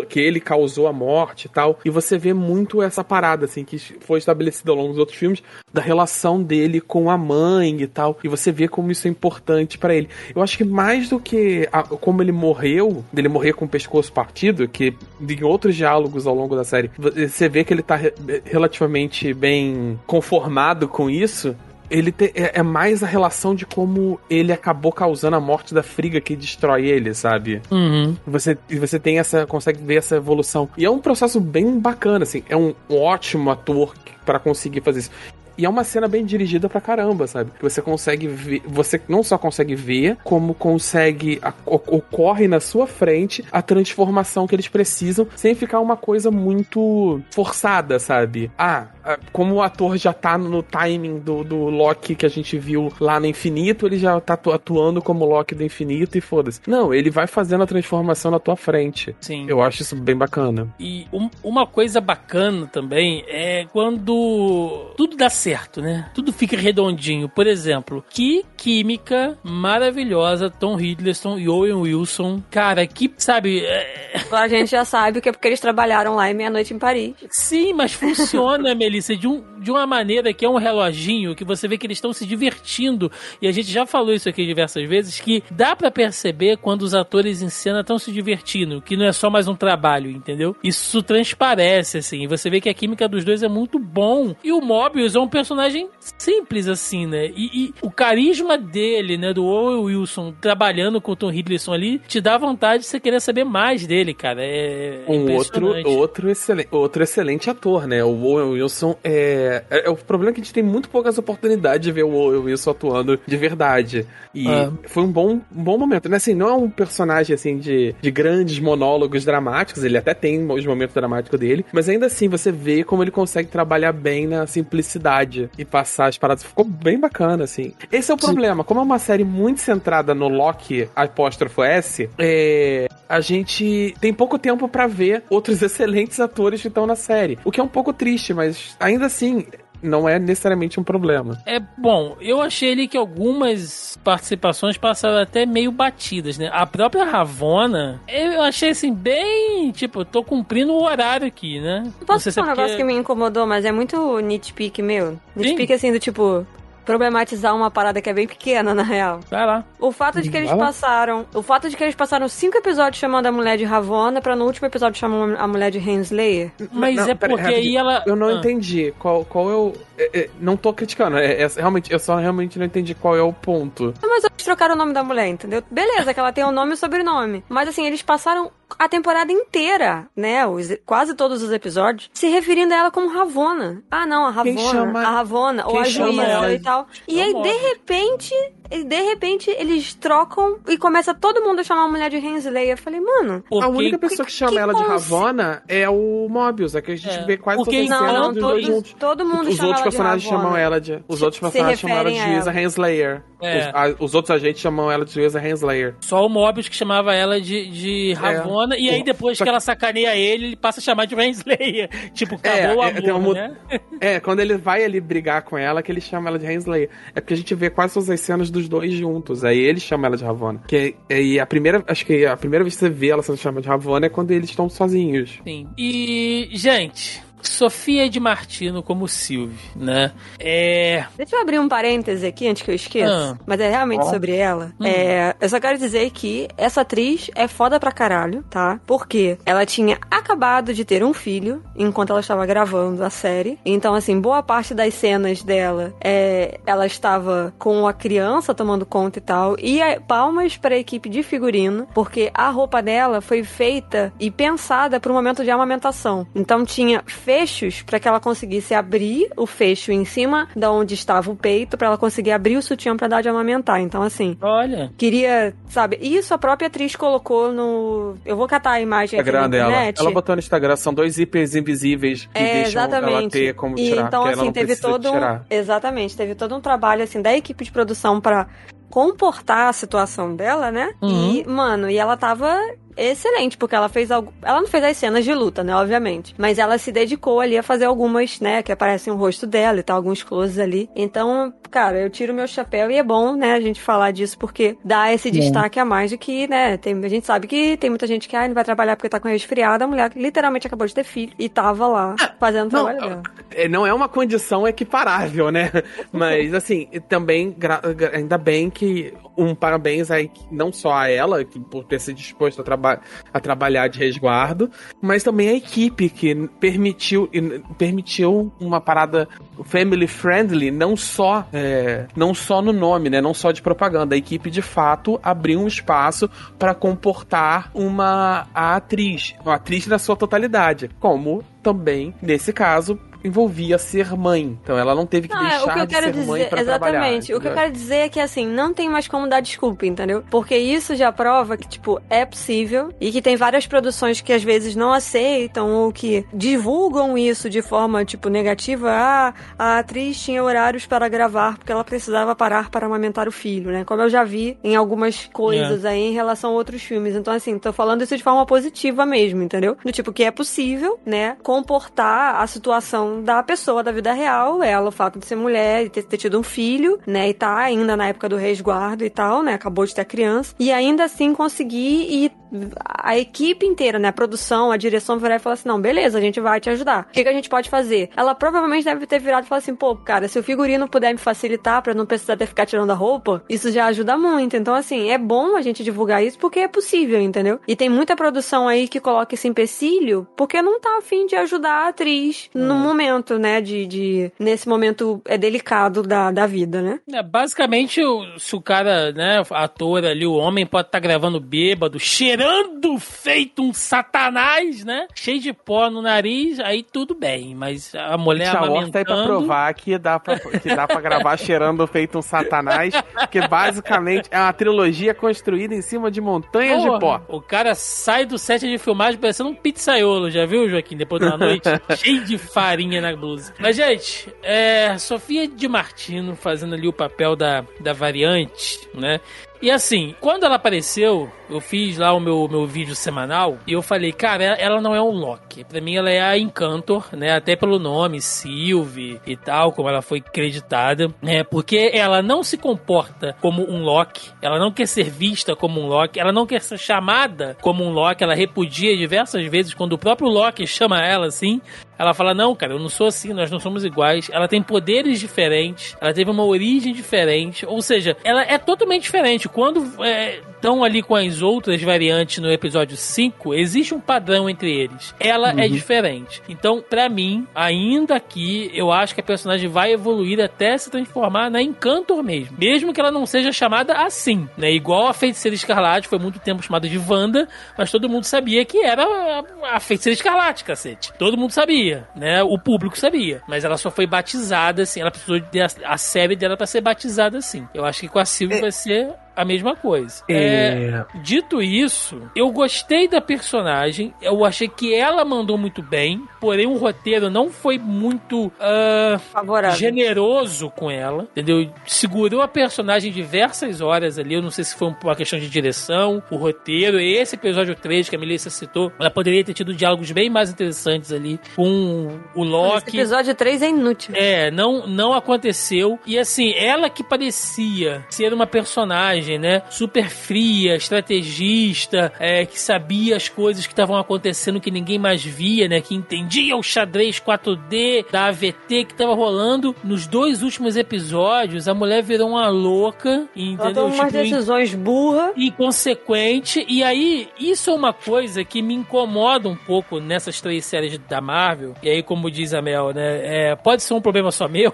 que ele causou a morte e tal, e você vê muito essa parada, assim, que foi estabelecida ao longo dos outros filmes, da relação dele com a mãe e tal, e você vê como isso é importante pra ele. Eu acho que mais do que a- como ele morreu, dele morrer com o pescoço partido, que em outros diálogos ao longo da série, você vê que ele tá re- relativamente bem conformado com isso. Ele te- é, é mais a relação de como ele acabou causando a morte da Friga que destrói ele, sabe? Uhum. Você, e você tem essa. consegue ver essa evolução. E é um processo bem bacana, assim. É um ótimo ator para conseguir fazer isso. E é uma cena bem dirigida pra caramba, sabe? Que você consegue ver. Você não só consegue ver, como consegue. a- ocorre na sua frente a transformação que eles precisam, sem ficar uma coisa muito forçada, sabe? Ah, como o ator já tá no timing do, do Loki que a gente viu lá no Infinito, ele já tá atu- atuando como Loki do Infinito e foda-se. Não, ele vai fazendo a transformação na tua frente. Sim. Eu acho isso bem bacana. E um- uma coisa bacana também é quando tudo dá certo, né? Tudo fica redondinho. Por exemplo, que química maravilhosa Tom Hiddleston e Owen Wilson. Cara, que, sabe... é- A gente já sabe que é porque eles trabalharam lá em Meia-Noite em Paris. Sim, mas funciona, Melissa, de, um, de uma maneira que é um reloginho, que você vê que eles estão se divertindo. E a gente já falou isso aqui diversas vezes, que dá pra perceber quando os atores em cena estão se divertindo, que não é só mais um trabalho, entendeu? Isso transparece, assim. Você vê que a química dos dois é muito bom. E o Mobius é um personagem simples, assim, né? E, e o carisma dele, né, do Owen Wilson, trabalhando com o Tom Hiddleston ali, te dá vontade de você querer saber mais dele, cara. É, Um outro, outro, excelente, outro excelente ator, né? O Owen Wilson é, é, é O problema é que a gente tem muito poucas oportunidades de ver o Wilson atuando de verdade. E Ah. foi um bom, um bom momento. Né? Assim, não é um personagem assim de, de grandes monólogos dramáticos, ele até tem os momentos dramáticos dele, mas ainda assim você vê como ele consegue trabalhar bem na simplicidade e passar as paradas. Ficou bem bacana, assim. Esse é o problema. Como é uma série muito centrada no Loki apóstrofo S, é, a gente tem pouco tempo pra ver outros excelentes atores que estão na série. O que é um pouco triste, mas ainda assim. Não é necessariamente um problema. É bom, eu achei ali que algumas participações passaram até meio batidas, né? A própria Ravona, eu achei assim, bem. Tipo, eu tô cumprindo o horário aqui, né? Não Posso é falar um negócio que me incomodou, mas é muito nitpick meu. Nitpick assim do tipo. Problematizar uma parada que é bem pequena, na real. Vai lá. O fato de que eles passaram. O fato de que eles passaram cinco episódios chamando a mulher de Ravona pra no último episódio chamar a mulher de Henslayer. Mas Não, é porque aí ela. Eu não Ah. entendi qual, qual é o. é- é, não tô criticando, é, é- realmente, eu só realmente não entendi qual é o ponto. Mas eles trocaram o nome da mulher, entendeu? Beleza, que ela tem o nome e o sobrenome. Mas assim, eles passaram a temporada inteira, né? Os, quase todos os episódios, se referindo a ela como Ravona. Ah, não, a Quem Ravona. chama- a Ravona, ou quem a chama juíza ela? e tal. E aí, de repente, e de repente, eles trocam e começa todo mundo a chamar a mulher de Hensley. Eu falei, mano. Porque, a única pessoa que chama que ela de Ravona é o Mobius, é que a gente É, vê quase porque todas as então- cenas Não, todos, juntos. todo mundo Os chama outros ela personagens Ravonna. chamam ela de. Os outros personagens chamam ela de referem a juíza ela. Henslayer. É. Os, a- os outros agentes chamam ela de juíza Henslayer. Só o Mobius que chamava ela de, de Ravona, e aí depois Só que ela sacaneia ele, ele passa a chamar de Renslayer. Tipo, acabou o é, tem amor, uma- né? É, quando ele vai ali brigar com ela, que ele chama ela de Henslayer. É porque a gente vê quase todas as cenas dos dois juntos. Aí ele chama ela de Ravonna. Que é, e a primeira, acho que a primeira vez que você vê ela sendo chamada de Ravonna é quando eles estão sozinhos. Sim. E, gente, Sofia de Martino como Sylvie, né? É. Deixa eu abrir um parêntese aqui antes que eu esqueça. Ah. Mas é realmente sobre ela. Hum. É, eu só quero dizer que essa atriz é foda pra caralho, tá? Porque ela tinha acabado de ter um filho enquanto ela estava gravando a série. Então, assim, boa parte das cenas dela é, ela estava com a criança tomando conta e tal. E é, palmas pra equipe de figurino, porque a roupa dela foi feita e pensada pro momento de amamentação. Então tinha fechos pra que ela conseguisse abrir o fecho em cima da onde estava o peito pra ela conseguir abrir o sutiã pra dar de amamentar. Então assim, Olha. queria, sabe, isso a própria atriz colocou no, eu vou catar a imagem aqui Instagram na dela. internet. Ela botou no Instagram, são dois zíperes invisíveis que É, deixam ela ter como E tirar, então, assim, não teve todo um. Exatamente, teve todo um trabalho, assim, da equipe de produção pra comportar a situação dela, né? Uhum. E, mano, e ela tava excelente, porque ela fez algo. Ela não fez as cenas de luta, né? Obviamente. Mas ela se dedicou ali a fazer algumas, né? Que aparecem o rosto dela e tal, alguns closes ali. Então, cara, eu tiro meu chapéu e é bom, né, a gente falar disso, porque dá esse destaque a mais de que, né? Tem, a gente sabe que tem muita gente que ah, não vai trabalhar porque tá com resfriada. A mulher que literalmente acabou de ter filho e tava lá fazendo o Não, trabalho dela. É, não é uma condição equiparável, né? Mas, assim, também, ainda bem que um parabéns aí, não só a ela, que, por ter se disposto a, a trabalhar de resguardo, mas também a equipe que permitiu, permitiu uma parada family friendly, não só, é, não só no nome, né? Não só de propaganda. A equipe, de fato, abriu um espaço para comportar uma atriz, uma atriz na sua totalidade, como também, nesse caso, envolvia ser mãe. Então ela não teve que Não, é, deixar o que eu de quero ser dizer, mãe pra trabalhar. exatamente. O que eu quero dizer é que assim, não tem mais como dar desculpa, entendeu? Porque isso já prova que tipo é possível e que tem várias produções que às vezes não aceitam ou que divulgam isso de forma tipo negativa. Ah, a atriz tinha horários para gravar porque ela precisava parar para amamentar o filho, né? Como eu já vi em algumas coisas aí em relação a outros filmes. Então assim, tô falando isso de forma positiva mesmo, entendeu? Do tipo que é possível, né, comportar a situação da pessoa da vida real, ela, o fato de ser mulher e ter, ter tido um filho, né, e tá ainda na época do resguardo e tal, né, acabou de ter a criança, e ainda assim conseguir e a equipe inteira, né, a produção, a direção virar e falar assim, não, beleza, a gente vai te ajudar. O que, que a gente pode fazer? Ela provavelmente deve ter virado e falar assim, pô, cara, se o figurino puder me facilitar pra não precisar ter ficar tirando a roupa, isso já ajuda muito. Então, assim, é bom a gente divulgar isso porque é possível, entendeu? E tem muita produção aí que coloca esse empecilho porque não tá afim de ajudar a atriz no momento, né, de, de nesse momento é delicado da, da vida, né? É, basicamente, se o cara, né, ator ali, o homem pode estar gravando bêbado, cheirando feito um satanás, né? Cheio de pó no nariz, aí tudo bem. Mas a mulher Wars tá aí pra amamentando... provar que dá pra, que dá pra gravar cheirando feito um satanás, que basicamente é uma trilogia construída em cima de montanhas Porra, de pó. O cara sai do set de filmagem parecendo um pizzaiolo, já viu, Joaquim? Depois da noite, cheio de farinha na blusa. Mas, gente, é, Sofia de Martino fazendo ali o papel da, da variante, né? E assim, quando ela apareceu, eu fiz lá o meu, meu vídeo semanal e eu falei, cara, ela, não é um Loki. Pra mim, ela é a Encantor, né? Até pelo nome, Sylvie e tal, como ela foi creditada, né? Porque ela não se comporta como um Loki, ela não quer ser vista como um Loki, ela não quer ser chamada como um Loki, ela repudia diversas vezes quando o próprio Loki chama ela assim. Ela fala: Não, cara, eu não sou assim, nós não somos iguais. Ela tem poderes diferentes, ela teve uma origem diferente. Ou seja, ela é totalmente diferente. Quando estão ali com as outras variantes no episódio 5, existe um padrão entre eles. Ela é diferente. Então, pra mim, ainda aqui, eu acho que a personagem vai evoluir até se transformar na Encantor mesmo. Mesmo que ela não seja chamada assim, né? Igual a Feiticeira Escarlate foi muito tempo chamada de Wanda, mas todo mundo sabia que era a Feiticeira Escarlate, cacete. Todo mundo sabia, né? O público sabia. Mas ela só foi batizada assim, ela precisou de a, a série dela pra ser batizada assim. Eu acho que com a Sylvie vai ser a mesma coisa. É. Dito isso, eu gostei da personagem. Eu achei que ela mandou muito bem. Porém, o roteiro não foi muito ah, Favorável. generoso com ela. Entendeu? Segurou a personagem diversas horas ali. Eu não sei se foi uma questão de direção, o roteiro. Esse episódio 3 que a Melissa citou, ela poderia ter tido diálogos bem mais interessantes ali com o Esse Loki. episódio 3 é inútil. É, não, não aconteceu. E assim, ela que parecia ser uma personagem personagem, né? Super fria, estrategista, é, que sabia as coisas que estavam acontecendo que ninguém mais via, né? Que entendia o xadrez 4D da AVT que tava rolando. Nos dois últimos episódios, a mulher virou uma louca, entendeu? Ela toma umas Tipo, decisões burras. inconsequente. E aí, isso é uma coisa que me incomoda um pouco nessas três séries da Marvel. E aí, como diz a Mel, né? é, pode ser um problema só meu.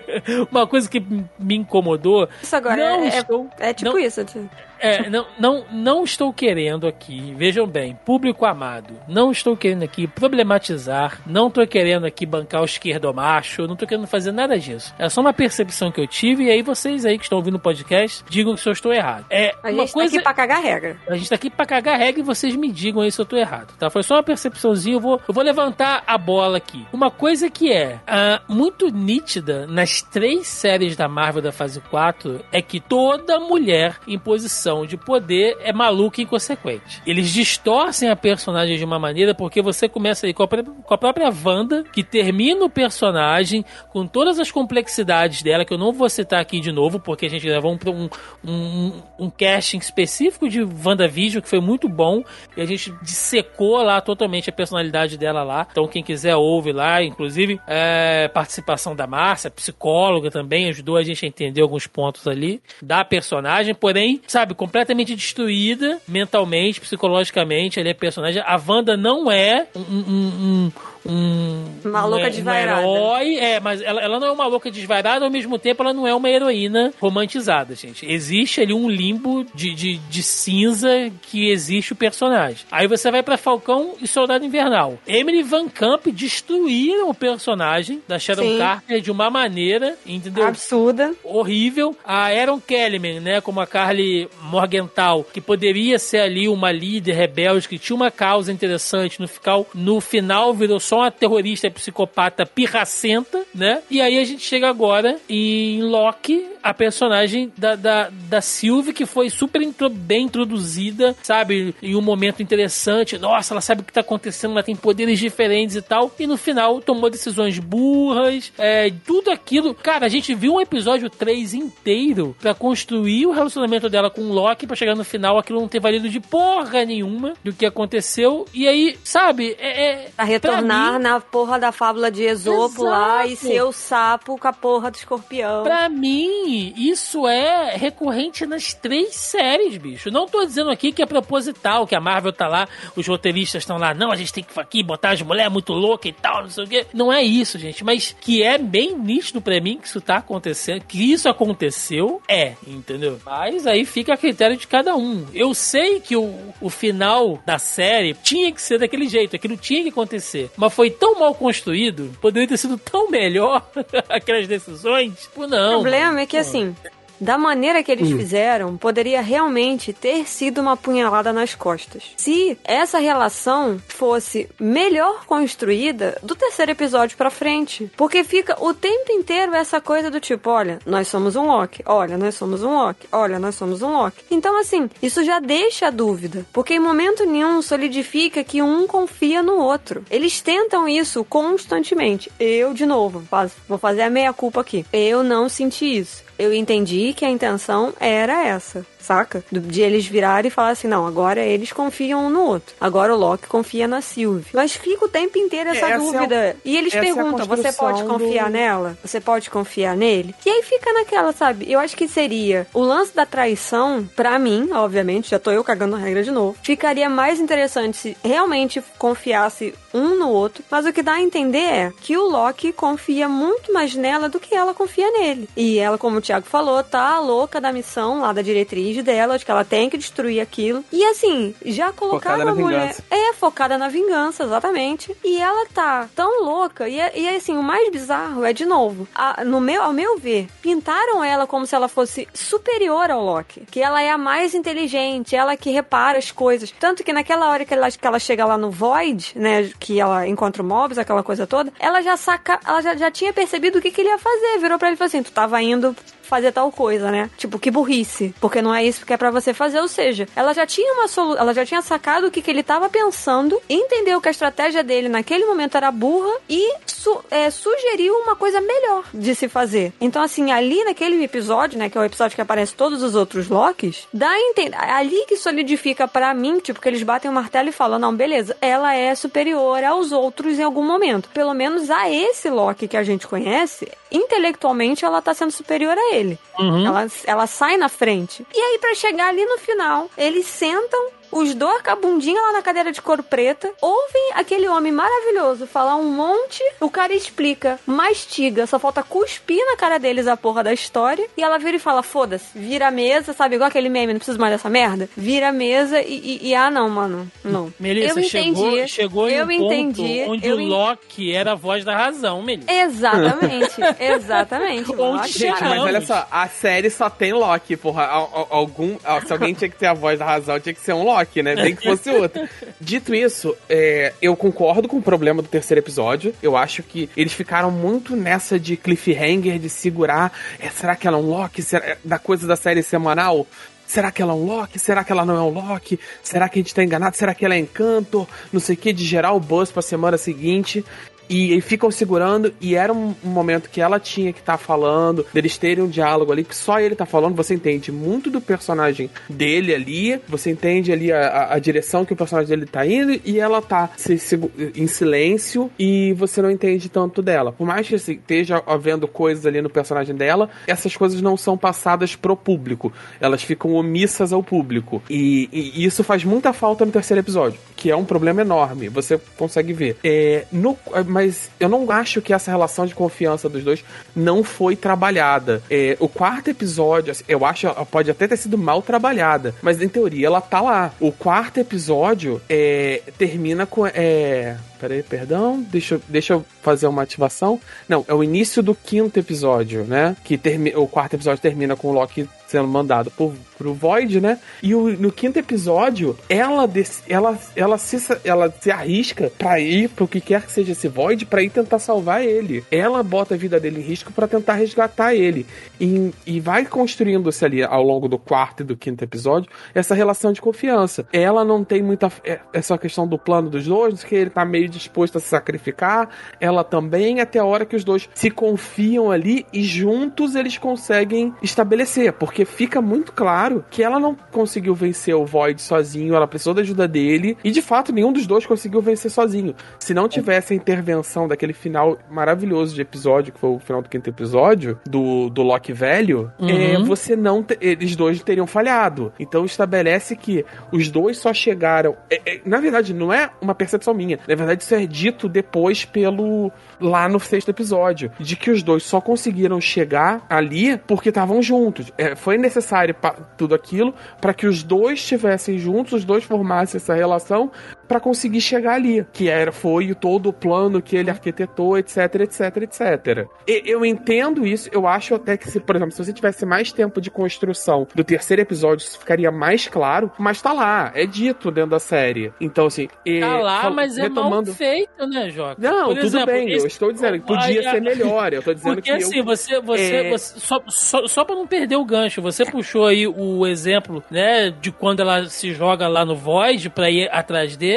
uma coisa que me incomodou. Isso agora não é, é- estou, é tipo não- isso. tipo, é, não, não, não estou querendo aqui, vejam bem, público amado, não estou querendo aqui problematizar, não estou querendo aqui bancar o esquerdomacho, não estou querendo fazer nada disso. É só uma percepção que eu tive e aí vocês aí que estão ouvindo o podcast digam se eu estou errado. É A uma gente coisa... tá aqui pra cagar regra. A gente tá aqui pra cagar regra e vocês me digam aí se eu tô errado, tá? Foi só uma percepçãozinha, eu vou, eu vou levantar a bola aqui. Uma coisa que é ah, muito nítida nas três séries da Marvel da fase 4 é que toda mulher em posição de poder é maluca e inconsequente. Eles distorcem a personagem de uma maneira porque você começa aí com a, com a própria Wanda, que termina o personagem com todas as complexidades dela, que eu não vou citar aqui de novo, porque a gente gravou um, um, um, um casting específico de WandaVision, que foi muito bom, e a gente dissecou lá totalmente a personalidade dela lá. Então, quem quiser ouve lá, inclusive, é, participação da Márcia, psicóloga também, ajudou a gente a entender alguns pontos ali da personagem, porém, sabe, completamente destruída mentalmente, psicologicamente, ali é personagem. A Wanda não é um, um, um Uma louca um desvairada. herói, é, mas ela, ela não é uma louca desvairada, ao mesmo tempo ela não é uma heroína romantizada, gente. Existe ali um limbo de, de, de cinza que existe o personagem. Aí você vai pra Falcão e Soldado Invernal. Emily Van Camp destruíram o personagem da Sharon Sim. Carter de uma maneira, entendeu? Absurda. horrível. A Aaron Kellyman, né, como a Carly Morgenthau, que poderia ser ali uma líder rebelde, que tinha uma causa interessante, no final, no final virou só uma terrorista psicopata pirracenta, né? E aí a gente chega agora em Loki, a personagem da, da, da Sylvie, que foi super intro- bem introduzida, sabe? Em um momento interessante. Nossa, ela sabe o que tá acontecendo, ela tem poderes diferentes e tal. E no final tomou decisões burras, é, tudo aquilo. Cara, a gente viu um episódio 3 inteiro pra construir o relacionamento dela com o Loki, pra chegar no final aquilo não ter valido de porra nenhuma do que aconteceu. E aí, sabe, é. é Pra retornar na porra da fábula de Esopo lá e Exato. ser o sapo com a porra do escorpião. Pra mim, isso é recorrente nas três séries, bicho. Não tô dizendo aqui que é proposital, que a Marvel tá lá, os roteiristas estão lá, não, a gente tem que aqui botar as mulheres muito loucas e tal, não sei o quê. Não é isso, gente, mas que é bem nítido pra mim que isso tá acontecendo, que isso aconteceu, é, entendeu? Mas aí fica a critério de cada um. Eu sei que o, o final da série tinha que ser daquele jeito, aquilo tinha que acontecer, mas foi tão mal construído, poderia ter sido tão melhor aquelas decisões. Pô, não. O problema é que, assim, da maneira que eles fizeram, poderia realmente ter sido uma punhalada nas costas. Se essa relação fosse melhor construída do terceiro episódio pra frente. Porque fica o tempo inteiro essa coisa do tipo, olha, nós somos um Loki, olha, nós somos um Loki, olha, nós somos um Loki. Então, assim, isso já deixa a dúvida. Porque em momento nenhum solidifica que um confia no outro. Eles tentam isso constantemente. Eu, de novo, vou fazer a meia-culpa aqui. Eu não senti isso. Eu entendi que a intenção era essa, saca? De eles virarem e falar assim, não, agora eles confiam um no outro. Agora o Loki confia na Sylvie. Mas fica o tempo inteiro essa, Essa é dúvida. e eles é perguntam, você pode confiar do- nela? Você pode confiar nele? E aí fica naquela, sabe? Eu acho que seria o lance da traição, pra mim, obviamente, já tô eu cagando a regra de novo, ficaria mais interessante se realmente confiasse um no outro, mas o que dá a entender é que o Loki confia muito mais nela do que ela confia nele. E ela, como o Thiago falou, tá louca da missão lá da diretriz dela, de que ela tem que destruir aquilo. E assim, já colocaram a mulher. vingança. É, focada na vingança, exatamente. E ela tá tão louca. E, e assim, o mais bizarro é, de novo, a- no meu, ao meu ver, pintaram ela como se ela fosse superior ao Loki. Que ela é a mais inteligente, ela que repara as coisas. Tanto que naquela hora que ela, que ela chega lá no Void, né, que ela encontra o Mobius, aquela coisa toda, ela já saca, ela já, já tinha percebido o que, que ele ia fazer. Virou pra ele e falou assim: tu tava indo fazer tal coisa, né? Tipo, que burrice, porque não é isso que é para você fazer, ou seja, ela já tinha uma solu ela já tinha sacado o que, que ele tava pensando, entendeu que a estratégia dele naquele momento era burra e su é, sugeriu uma coisa melhor de se fazer. Então, assim, ali naquele episódio, né, que é o episódio que aparece todos os outros Locks, dá a entender, ali que solidifica para mim, tipo, que eles batem o martelo e falam, não, beleza, ela é superior aos outros em algum momento. Pelo menos a esse Loki que a gente conhece, intelectualmente ela tá sendo superior a ele. Uhum. Ela, ela sai na frente. E aí, para chegar ali no final, eles sentam os dois com a bundinha lá na cadeira de couro preta, ouvem aquele homem maravilhoso falar um monte, o cara explica, mastiga, só falta cuspir na cara deles a porra da história, e ela vira e fala, foda-se, vira a mesa, sabe, igual aquele meme, não preciso mais dessa merda, vira a mesa e, e, e ah não, mano, não. Melissa, eu chegou, entendi, chegou em eu um entendi, ponto onde eu o en- Loki era a voz da razão, Melissa. Exatamente, exatamente. Onde Gente, mas olha só, a série só tem Loki, porra. Al- al- Algum, al- se alguém tinha que ter a voz da razão, tinha que ser um Loki, né? Nem que fosse outro. Dito isso, é, eu concordo com o problema do terceiro episódio. Eu acho que eles ficaram muito nessa de cliffhanger, de segurar. é, será que ela é um Loki? Será, é, da coisa da série semanal? Será que ela é um Loki? Será que ela não é um Loki? Será que a gente tá enganado? Será que ela é Encanto? Não sei o que, de gerar o buzz pra semana seguinte. E, e ficam segurando, e era um, um momento que ela tinha que estar falando, deles terem um diálogo ali, que só ele tá falando, você entende muito do personagem dele ali, você entende ali a, a- a direção que o personagem dele tá indo, e ela tá se, segu- em silêncio, e você não entende tanto dela. Por mais que assim, esteja havendo coisas ali no personagem dela, essas coisas não são passadas pro público, elas ficam omissas ao público. E, e isso faz muita falta no terceiro episódio, que é um problema enorme, você consegue ver. É, no, mas eu não acho que essa relação de confiança dos dois não foi trabalhada. É, o quarto episódio, assim, eu acho, pode até ter sido mal trabalhada, mas em teoria ela tá lá. O quarto episódio é, termina com. É, Peraí, perdão. Deixa, eu- deixa eu fazer uma ativação. Não, é o início do quinto episódio, né? Que termi o quarto episódio termina com o Loki sendo mandado por, pro Void, né? E o- no quinto episódio, ela, dec- ela, ela, se, ela se arrisca pra ir pro que quer que seja esse Void pra ir tentar salvar ele. Ela bota a vida dele em risco pra tentar resgatar ele. E, e vai construindo-se ali ao longo do quarto e do quinto episódio essa relação de confiança. Ela não tem muita. é- Essa questão do plano dos dois, que ele tá meio disposto a se sacrificar. Ela também, até a hora que os dois se confiam ali e juntos eles conseguem estabelecer. Porque fica muito claro que ela não conseguiu vencer o Void sozinho, ela precisou da ajuda dele. E de fato, nenhum dos dois conseguiu vencer sozinho. Se não tivesse a intervenção daquele final maravilhoso de episódio, que foi o final do quinto episódio, do, do Loki velho, Uhum. é, você não. te- eles dois teriam falhado. Então estabelece que os dois só chegaram. é- é- na verdade, não é uma percepção minha. Na verdade, isso é dito depois pelo. lá no sexto episódio. De que os dois só conseguiram chegar ali porque estavam juntos. É, foi necessário tudo aquilo para que os dois estivessem juntos, os dois formassem essa relação para conseguir chegar ali. Que era, foi todo o plano que ele arquitetou, etc, etc, etc. E eu entendo isso, eu acho até que se, por exemplo, se você tivesse mais tempo de construção do terceiro episódio, isso ficaria mais claro, mas tá lá, é dito dentro da série. Então, assim. e- Tá lá, mas é mal feito, né, Joca? Não, Por tudo exemplo, bem, eu estou dizendo que podia ser melhor. Eu tô dizendo Porque que. assim, eu... você, você, É. você- só, só, só pra não perder o gancho, você puxou aí o exemplo, né, de quando ela se joga lá no Void pra ir atrás dele,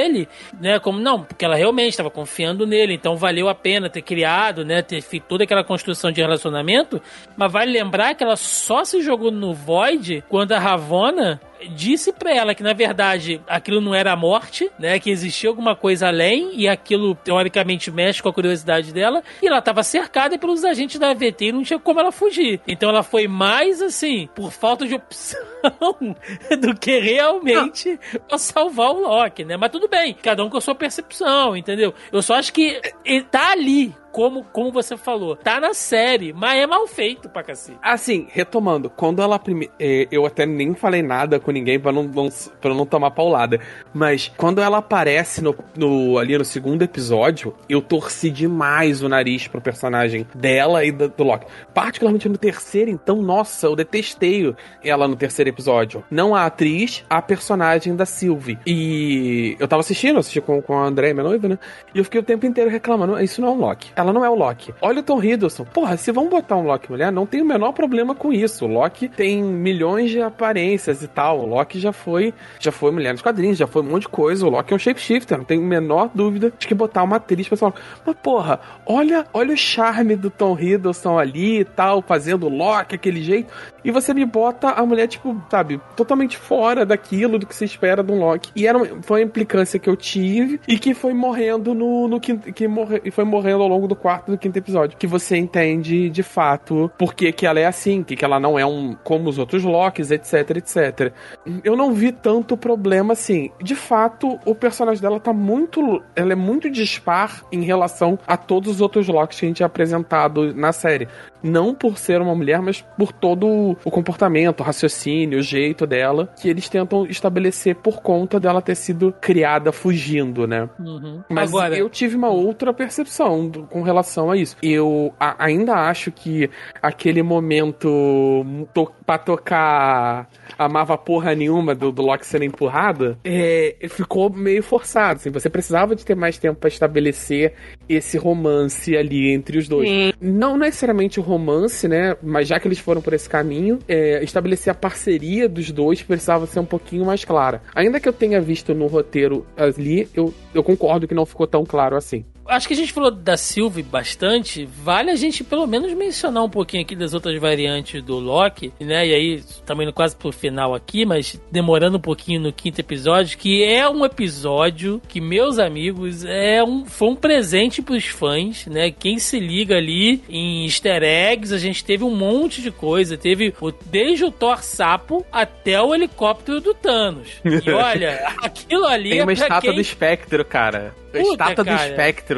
né, como não, porque ela realmente estava confiando nele, então valeu a pena ter criado, né, ter feito toda aquela construção de relacionamento, mas vale lembrar que ela só se jogou no Void quando a Ravonna disse pra ela que na verdade aquilo não era a morte, né, que existia alguma coisa além e aquilo teoricamente mexe com a curiosidade dela e ela estava cercada pelos agentes da AVT e não tinha como ela fugir. Então ela foi mais assim por falta de opção do que realmente pra salvar o Loki, né? Mas tudo bem, cada um com a sua percepção, entendeu? Eu só acho que ele tá ali como, como você falou, tá na série, mas é mal feito pra cacete. Assim, retomando, quando ela primeiro. eu até nem falei nada com ninguém pra não, não, pra não tomar paulada. Mas quando ela aparece no, no- ali no segundo episódio, eu torci demais o nariz pro personagem dela e do, do Loki. Particularmente no terceiro, então, nossa, eu detestei ela no terceiro episódio. Não a atriz, a personagem da Sylvie. E eu tava assistindo, assisti com, com a André, minha noiva, né? E eu fiquei o tempo inteiro reclamando, isso não é um Loki. Ela ela não é o Loki. Olha o Tom Hiddleston. Porra, se vão botar um Loki mulher, não tem o menor problema com isso. O Loki tem milhões de aparências e tal. O Loki já foi, já foi mulher nos quadrinhos, já foi um monte de coisa. O Loki é um shapeshifter, não tenho a menor dúvida de que botar uma atriz pra mas porra, olha, olha o charme do Tom Hiddleston ali e tal, fazendo o Loki aquele jeito, e você me bota a mulher, tipo, sabe, totalmente fora daquilo do que se espera de um Loki. E era uma, foi implicância que eu tive e que foi morrendo no, no quinto, que morre, foi morrendo ao longo do quarto do quinto episódio. Que você entende de fato por que, que ela é assim, que, que ela não é um como os outros Locks, etc, etc. Eu não vi tanto problema assim. De fato, o personagem dela tá muito. Ela é muito dispar em relação a todos os outros Locks que a gente é apresentado na série. Não por ser uma mulher, mas por todo o comportamento, o raciocínio, o jeito dela, que eles tentam estabelecer por conta dela ter sido criada fugindo, né? Uhum. Mas Agora, eu tive uma outra percepção do- com relação a isso. Eu a- ainda acho que aquele momento to, pra tocar amava porra nenhuma do, do Loki sendo empurrado, é, ficou meio forçado. Assim, você precisava de ter mais tempo pra estabelecer esse romance ali entre os dois. Sim. Não necessariamente o romance, né? Mas já que eles foram por esse caminho, é, estabelecer a parceria dos dois precisava ser um pouquinho mais clara. Ainda que eu tenha visto no roteiro ali, eu, eu concordo que não ficou tão claro assim. Acho que a gente falou da Sylvie bastante. Vale a gente pelo menos mencionar um pouquinho aqui das outras variantes do Loki, né? E aí, também indo quase pro final aqui, mas demorando um pouquinho no quinto episódio, que é um episódio que, meus amigos, é um, foi um presente pros fãs, né? Quem se liga ali em easter eggs, a gente teve um monte de coisa. Teve o, desde o Thor sapo até o helicóptero do Thanos. E olha, aquilo ali Tem é uma pra estátua quem... do espectro, cara. Puta, estátua do cara.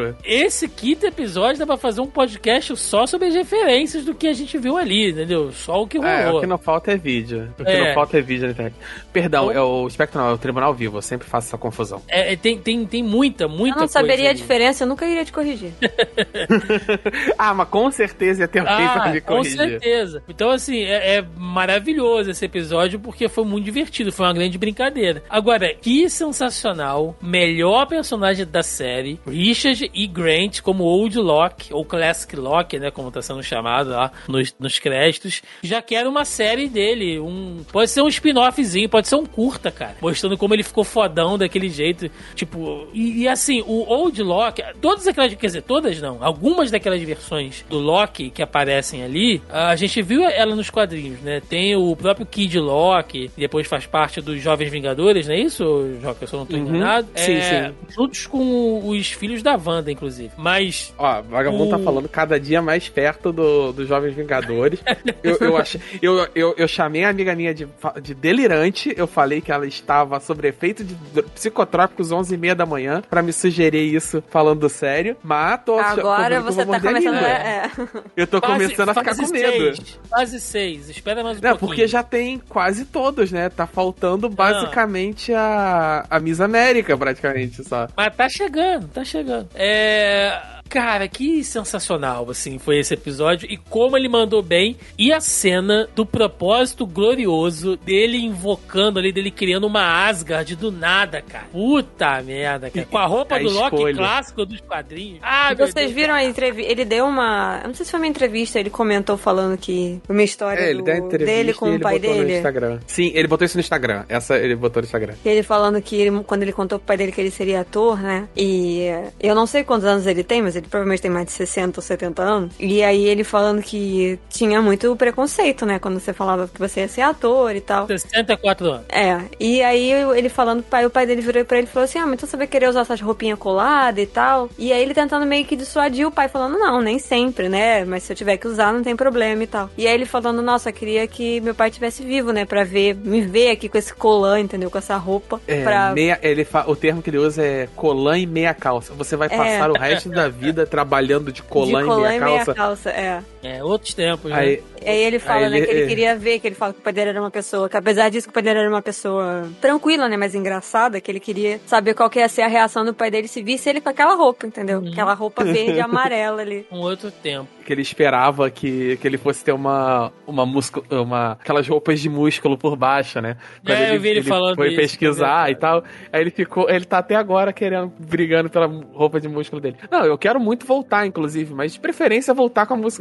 Espectro. Esse quinto episódio dá pra fazer um podcast só sobre as referências do que a gente viu ali, entendeu? Só o que É, rolou. o que não falta é vídeo. O que É. não falta é vídeo na internet. Perdão, Então- é o espectro não, é o tribunal vivo. Eu sempre faço essa confusão. É, é, tem, tem, tem muita, muita Eu não saberia coisa a diferença, eu nunca iria te corrigir. ah, mas com certeza ia ter alguém pra Ah, me com corrigir. certeza. Então, assim, é, é maravilhoso esse episódio porque foi muito divertido, foi uma grande brincadeira. Agora, que sensacional, melhor personagem da série, Richard E. Grant como Old Locke, ou Classic Locke, né, como tá sendo chamado lá nos, nos créditos. Já quero uma série dele, um pode ser um spin-offzinho, pode ser um curta, cara, mostrando como ele ficou fodão daquele jeito, tipo, e, e assim, o Old Locke, todas aquelas, quer dizer, todas não, algumas daquelas versões do Loki que aparecem ali, a gente viu ela nos quadrinhos, né? Tem o próprio Kid Loki, depois faz parte dos Jovens Vingadores, não é isso, Joca? Se eu não tô Uhum. enganado. Sim, É, sim. Juntos com os filhos da Wanda, inclusive. Mas Ó, vagabundo tá O- falando cada dia mais perto do- dos Jovens Vingadores. eu, eu, eu, eu, eu chamei a amiga minha de, de delirante. Eu falei que ela estava sob efeito de psicotrópicos 11 e meia da manhã pra me sugerir isso falando sério. Mas tô Agora você tá a começando. língua. É, é. Eu tô fase- começando a ficar com medo. seis, Fase 6, espera mais um Não, pouquinho. porque já tem quase todos, né? Tá faltando basicamente a, a Miss América, praticamente, só. Mas tá chegando, tá chegando. É. Cara, que sensacional, assim, foi esse episódio e como ele mandou bem. E a cena do propósito glorioso dele invocando ali, dele criando uma Asgard do nada, cara. Puta merda, cara. Com a roupa A do Loki escolha. clássico dos quadrinhos. Ah, meu Vocês Deus, viram a entrevista? Ele deu uma. Eu não sei se foi uma entrevista, ele comentou falando que. Uma história É, ele do- dele e com o ele pai botou no dele. Instagram. Sim, ele botou isso no Instagram. Essa ele botou no Instagram. Ele falando que ele- quando ele contou pro pai dele que ele seria ator, né? E eu não sei quantos anos ele tem, mas ele provavelmente tem mais de 60 ou 70 anos. E aí ele falando que tinha muito preconceito, né? Quando você falava que você ia ser ator e tal. 64 anos. É, e aí ele falando pro pai, o pai dele virou pra ele e falou assim: Ah, mas então você vai querer usar essas roupinhas coladas e tal. E aí ele tentando meio que dissuadir o pai, falando: Não, nem sempre, né? Mas se eu tiver que usar, não tem problema e tal. E aí ele falando: Nossa, eu queria que meu pai tivesse vivo, né? Pra ver, me ver aqui com esse colã, entendeu? Com essa roupa. É, pra... meia, ele fa- o termo que ele usa é colã e meia calça. Você vai É. passar o resto da vida trabalhando de colã, de colã e meia calça. calça, é. É, outros tempos, né? Aí, Aí ele fala, Aí né, ele- que ele é. queria ver, que ele fala que o pai dele era uma pessoa, que apesar disso que o pai dele era uma pessoa tranquila, né, mas engraçada, que ele queria saber qual que ia ser a reação do pai dele se visse ele com aquela roupa, entendeu? Uhum. Aquela roupa verde e amarela ali. Um outro tempo. Que ele esperava que, que ele fosse ter uma, uma músculo, uma, aquelas roupas de músculo por baixo, né? É, eu vi ele falando foi isso, pesquisar é e tal. Aí ele ficou, ele tá até agora querendo, brigando pela roupa de músculo dele. Não, eu quero muito voltar, inclusive, mas de preferência voltar com a, mus-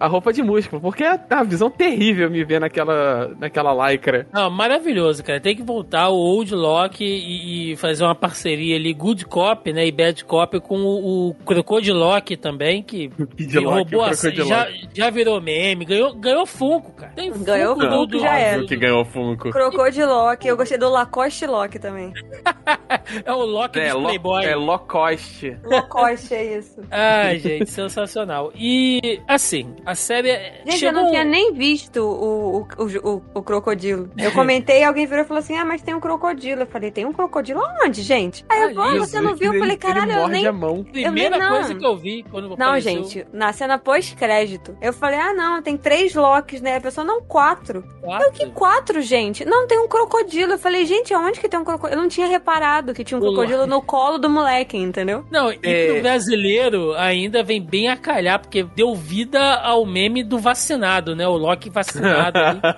a, roupa de músculo, porque é uma visão terrível me ver naquela, naquela lycra. Não, maravilhoso, cara. Tem que voltar o Old Lock e, e fazer uma parceria ali, Good Cop, né, e Bad Cop com o, o Crocodilock também, que roubou a Crocodilock. já, já virou meme, ganhou, ganhou Funko, cara. Tem Funko Ganhou do, Funko, do, já era. Óbvio que ganhou Funko. Crocodilock, eu gostei do Lacoste Lock também. É o Loki É, dos lo, Playboy. é Locoste. Lacoste, é isso. Ai, gente, sensacional. E, assim, a série... Gente, chegou... eu não tinha nem visto o, o, o, o, crocodilo. Eu comentei, alguém virou e falou assim: Ah, mas tem um crocodilo. Eu falei, tem um crocodilo aonde, gente? Aí eu, Ali, ah, você não viu? Eu falei, caralho, ele eu nem. a mão. Primeira eu nem- coisa que eu vi quando Não, apareceu. gente, na cena pós-crédito, eu falei, ah, não, tem três locks, né? A pessoa, não, quatro. Quatro. Que quatro, gente? Não, tem um crocodilo. Eu falei, gente, aonde que tem um crocodilo? Eu não tinha reparado que tinha um O crocodilo no colo do moleque, entendeu? Não, e É. pro brasileiro ainda vem bem a calhar, porque deu vida ao meme do vacinado, né? O Loki vacinado ali.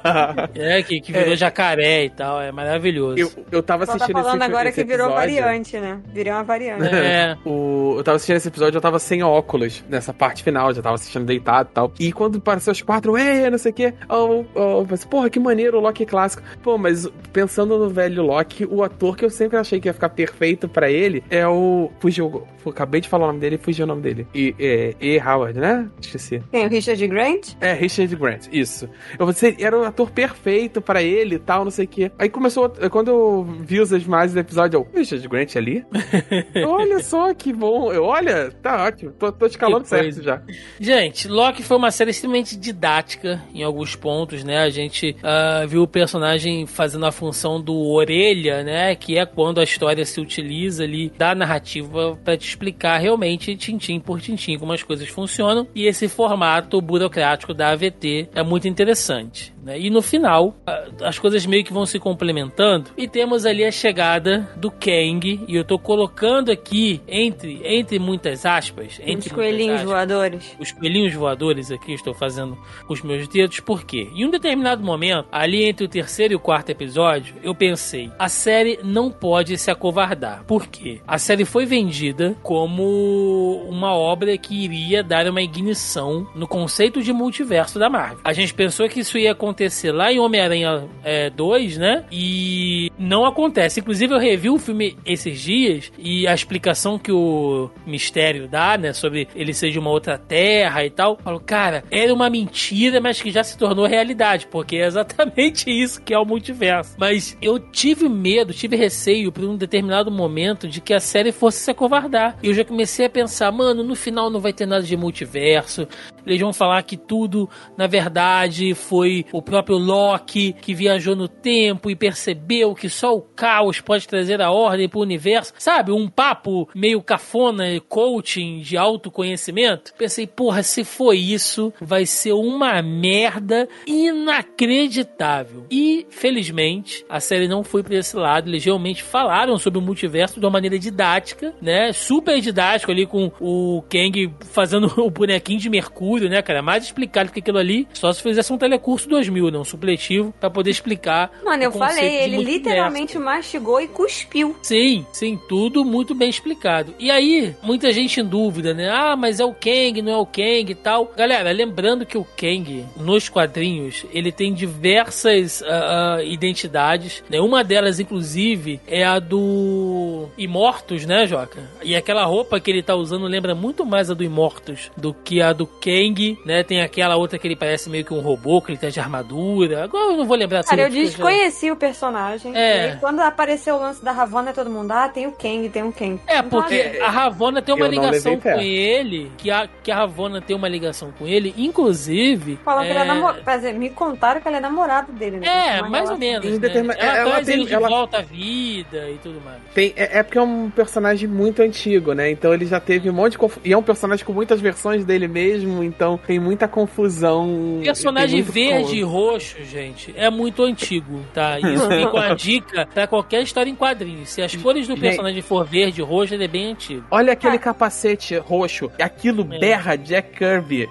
É, que, que virou jacaré e tal. É maravilhoso. Eu, eu tava tá assistindo falando esse, agora esse que virou episódio. variante, né? Virou uma variante. É. O, eu tava assistindo esse episódio, eu tava sem óculos nessa parte final, já tava assistindo deitado e tal. E quando apareceu os quatro, é, não sei o quê, eu, eu pensei, porra, que maneiro o Loki clássico. Pô, mas pensando no velho Loki, o ator que eu sempre achei que ia ficar perfeito pra ele é o. Fugiu, eu acabei de falar o nome dele e fugiu o nome dele. E, é, E. Howard, né? Esqueci. Tem o Richard Grant? É, Richard Grant, isso. Eu você era o ator perfeito pra ele e tal, não sei o quê. Aí começou, quando eu vi os imagens do episódio, eu, Richard Grant ali? olha só que bom. Eu, olha, tá ótimo. Tô, tô escalando certo coisa. já. Gente, Loki foi uma série extremamente didática em alguns pontos, né? A gente ah, viu o personagem fazendo a função do orelha, né? Que é quando a história se utiliza ali da narrativa pra te explicar realmente, tintim por tintim, como as coisas funcionam. E esse formato burocrático da AVT é muito interessante. Né? E no final, as coisas meio que vão se complementando. E temos ali a chegada do Kang. E eu tô colocando aqui, entre, entre muitas aspas, entre Os coelhinhos aspas, voadores. os coelhinhos voadores aqui, estou fazendo com os meus dedos, por quê? Em um determinado momento, ali entre o terceiro e o quarto episódio, eu pensei, a série não pode se acovardar. Por quê? A série foi vendida como uma obra que iria dar uma ignição no conceito de multiverso da Marvel. A gente pensou que isso ia acontecer lá em Homem-Aranha é, 2, né? E não acontece. Inclusive, eu revi o filme esses dias e a explicação que o mistério dá, né, sobre ele ser de uma outra terra e tal. Falo, cara, era uma mentira, mas que já se tornou realidade, porque é exatamente isso que é o multiverso. Mas eu tive medo, tive receio por um determinado momento de que a série fosse se acovardar. E eu já comecei a pensar, mano, no final não vai ter nada de multiverso. Eles vão falar que tudo, na verdade, foi o próprio Loki que viajou no tempo e percebeu que só o caos pode trazer a ordem pro universo. Sabe? Um papo meio cafona, coaching de autoconhecimento. Pensei, porra, se for isso, vai ser uma merda inacreditável. E, felizmente, a série não foi pra esse lado. Eles realmente falaram sobre o multiverso de uma maneira didática, né? Super didático ali com o Kang fazendo o bonequinho de Mercúrio, né, cara? Mais explicado que aquilo ali. Só se fizesse um telecurso 2000, né? Um supletivo pra poder explicar. Mano, eu falei, ele literalmente mastigou e cuspiu. Sim, sim, tudo muito bem explicado. E aí, muita gente em dúvida, né? Ah, mas é o Kang, não é o Kang e tal. Galera, lembrando que o Kang, nos quadrinhos, ele tem diversas ah, ah, identidades. Né? Uma delas, inclusive, é a do Imortus, né, Joca? E aquela roupa que ele tá usando lembra muito mais a do Imortus do que a do Kang, né? Tem aquela outra que ele parece meio que um robô, que ele tá de armadura. Agora eu não vou lembrar Cara, eu porque já- desconheci o personagem. É. E aí, quando apareceu o lance da Ravonna, todo mundo, ah, tem o Kang, tem o Kang. É, Então, porque assim, a Ravonna tem uma eu ligação com ele, que a, que a Ravonna tem uma ligação com ele, inclusive. Falam que ele é é, namorado. Quer dizer, me contaram que ele é namorado dele, né? É, Tem mais ou menos. Né? determin- Ela, ela traz tem- ele de ela- volta à vida e tudo mais. Tem, é, é porque é um personagem muito antigo, né? Então ele já teve um monte de confu- E é um personagem com muitas versões dele mesmo, então tem muita confusão não. Personagem verde e roxo, gente, é muito antigo, tá? Isso fica uma dica pra qualquer história em quadrinhos. Se as cores do personagem for verde e roxo, ele é bem antigo. Olha aquele capacete roxo. Aquilo É. berra Jack Kirby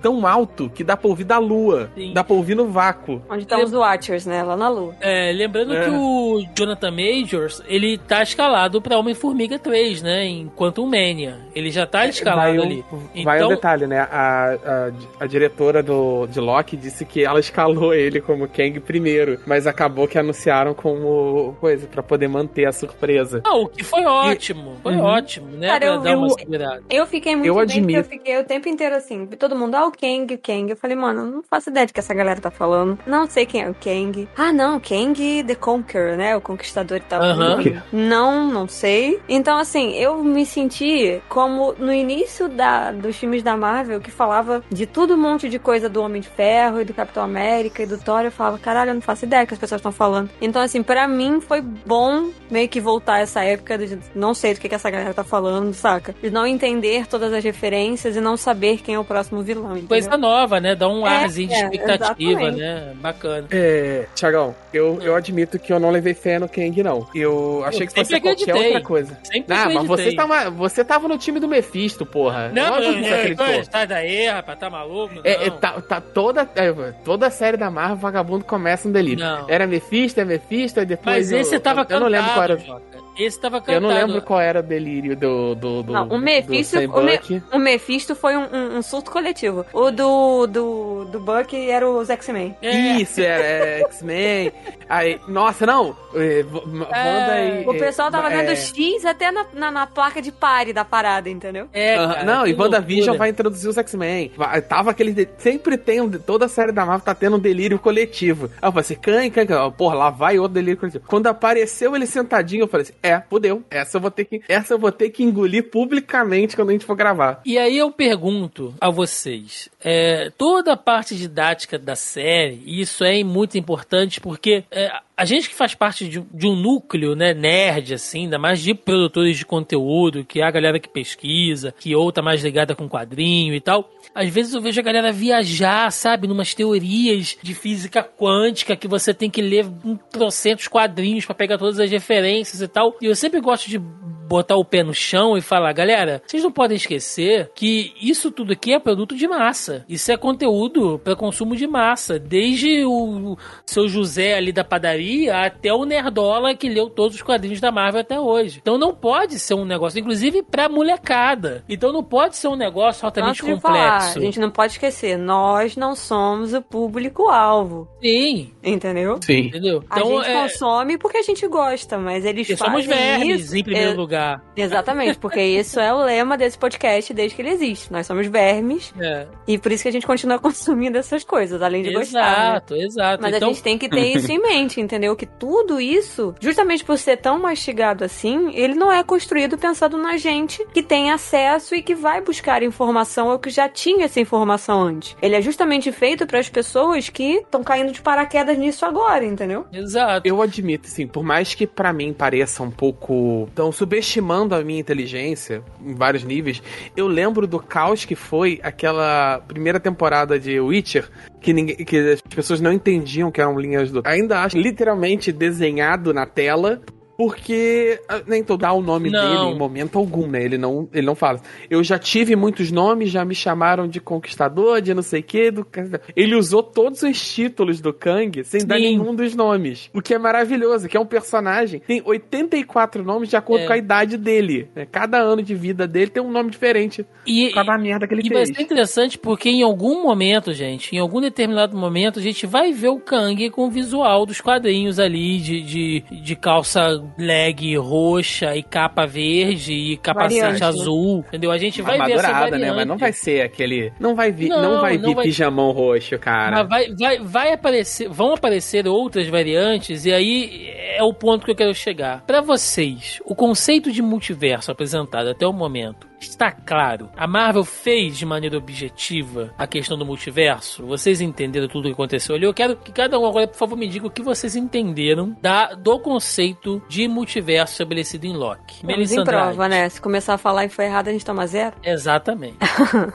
tão alto que dá pra ouvir da lua. Sim. Dá pra ouvir no vácuo. Onde estão os Watchers, né? Lá na Lua. É, lembrando É. que o Jonathan Majors, ele tá escalado pra Homem-Formiga 3, né? Em Quantum Mania. Ele já tá escalado vai, ali. um, vai um Então- detalhe, né? A, a, a diretora do, de Loki disse que ela escalou ele como Kang primeiro, mas acabou que anunciaram como coisa pra poder manter a surpresa. Ah, o que foi ótimo. Foi Uhum. ótimo, né? Cara, eu- eu-. Eu fiquei muito Eu bem, admito. eu fiquei o tempo inteiro assim, todo mundo, ah, o Kang, o Kang. Eu falei, mano, eu não faço ideia de que essa galera tá falando. Não sei quem é o Kang. Ah, não, Kang the Conqueror, né? O Conquistador e tal. Aham. Não, não sei. Então, assim, eu me senti como no início da, dos filmes da Marvel, que falava de tudo um monte de coisa do Homem de Ferro e do Capitão América e do Thor. Eu falava, caralho, eu não faço ideia que as pessoas estão falando. Então, assim, pra mim foi bom meio que voltar essa época de não sei do que, que essa galera tá falando, saca? De não entender todas as referências e não saber quem é o próximo vilão. entendeu? Coisa nova, né? Dá um É, arzinho de é, expectativa, exatamente. né? Bacana. É, Tiagão, eu, eu admito que eu não levei fé no Kang, não. Eu achei que fosse qualquer outra coisa. Sempre Ah, mas você tava, você tava no time do Mephisto, porra. Não, Óbvio não, que você não, acreditou. não, sai rapaz, tá maluco? É, é, tá, tá toda, é, toda a série da Marvel, vagabundo começa um delírio. Não. Era Mephisto, é Mephisto, e depois. Mas eu- esse tava eu, cantado, eu não lembro qual era. Joca. Esse tava cantado. Eu não lembro qual era o delírio do. do, do Não, o Mephisto, do o, Me- o Mephisto foi um, um- um surto coletivo. O do, do, do Buck era os X-Men. É, Isso, era é, X-Men. Aí, nossa, não. É, e. O pessoal tava é, vendo X até na, na, na placa de pare da parada, entendeu? é, cara, não, e WandaVision vai introduzir os X-Men. Vai- Tava aquele. Sempre tem. um- Toda a série da Marvel tá tendo um delírio coletivo. Aí eu falei assim: Can, can, can. Porra, lá vai outro delírio coletivo. Quando apareceu ele sentadinho, eu falei assim: é, fudeu. Essa eu vou ter que, essa eu vou ter que engolir publicamente quando a gente for gravar. E aí eu pergunto a vocês, é, toda a parte didática da série, isso é muito importante porque é, a gente que faz parte de, de um núcleo, né, nerd, assim, ainda mais de produtores de conteúdo, que é a galera que pesquisa, que ou tá mais ligada com quadrinho e tal, às vezes eu vejo a galera viajar, sabe, numas teorias de física quântica que você tem que ler um trocentos quadrinhos pra pegar todas as referências e tal. E eu sempre gosto de botar o pé no chão e falar, galera, vocês não podem esquecer que isso tudo aqui é produto de massa. Isso é conteúdo para consumo de massa, desde o seu José ali da padaria até o nerdola que leu todos os quadrinhos da Marvel até hoje. Então não pode ser um negócio, inclusive pra molecada. Então não pode ser um negócio altamente de falar, complexo. a gente não pode esquecer, nós não somos o público-alvo, Sim, entendeu? Sim. entendeu? a Então gente é, consome porque a gente gosta, mas eles porque fazem somos vermes isso... em primeiro É, lugar. Exatamente, porque isso é o lema desse podcast desde que ele existe. Nós somos vermes É. e por isso que a gente continua consumindo essas coisas, além de gostar. né? Exato, exato. Mas então, a gente tem que ter isso em mente, entendeu? Que tudo isso, justamente por ser tão mastigado assim, ele não é construído pensando na gente que tem acesso e que vai buscar informação ou que já tinha essa informação antes. Ele é justamente feito para as pessoas que estão caindo de paraquedas nisso agora, entendeu? Exato. Eu admito, assim, por mais que pra mim pareça um pouco. Estão subestimando a minha inteligência em vários níveis, eu lembro do caos que foi aquela primeira temporada de Witcher, que, ninguém, que as pessoas não entendiam que eram linhas do. Ainda acho literalmente desenhado na tela. Porque ah, nem todo dá o nome Não. dele em momento algum, né? Ele não, ele não fala. Eu já tive muitos nomes, já me chamaram de conquistador, de não sei o quê. Do... Ele usou todos os títulos do Kang sem dar Sim. nenhum dos nomes. O que é maravilhoso, que é um personagem tem 84 nomes de acordo É. com a idade dele. né? Cada ano de vida dele tem um nome diferente. E, Por causa da merda que ele e vai fez. ser interessante porque em algum momento, gente, em algum determinado momento, a gente vai ver o Kang com o visual dos quadrinhos ali, de, de, de calça leg roxa e capa verde e capacete Variante, né? azul, entendeu? A gente vai ver essa variante. né? Mas não vai ser aquele. Não vai vir, Não, não, vai não vir vai- pijamão roxo, cara. Mas vai, vai, vai aparecer, vão aparecer outras variantes, e aí é o ponto que eu quero chegar. Pra vocês, o conceito de multiverso apresentado até o momento está claro. A Marvel fez de maneira objetiva a questão do multiverso. Vocês entenderam tudo o que aconteceu ali? Eu quero que cada um agora, por favor, me diga o que vocês entenderam da, do conceito de multiverso estabelecido em Loki. Vamos Melissa em prova, né? Se começar a falar e foi errado, a gente toma zero. Exatamente.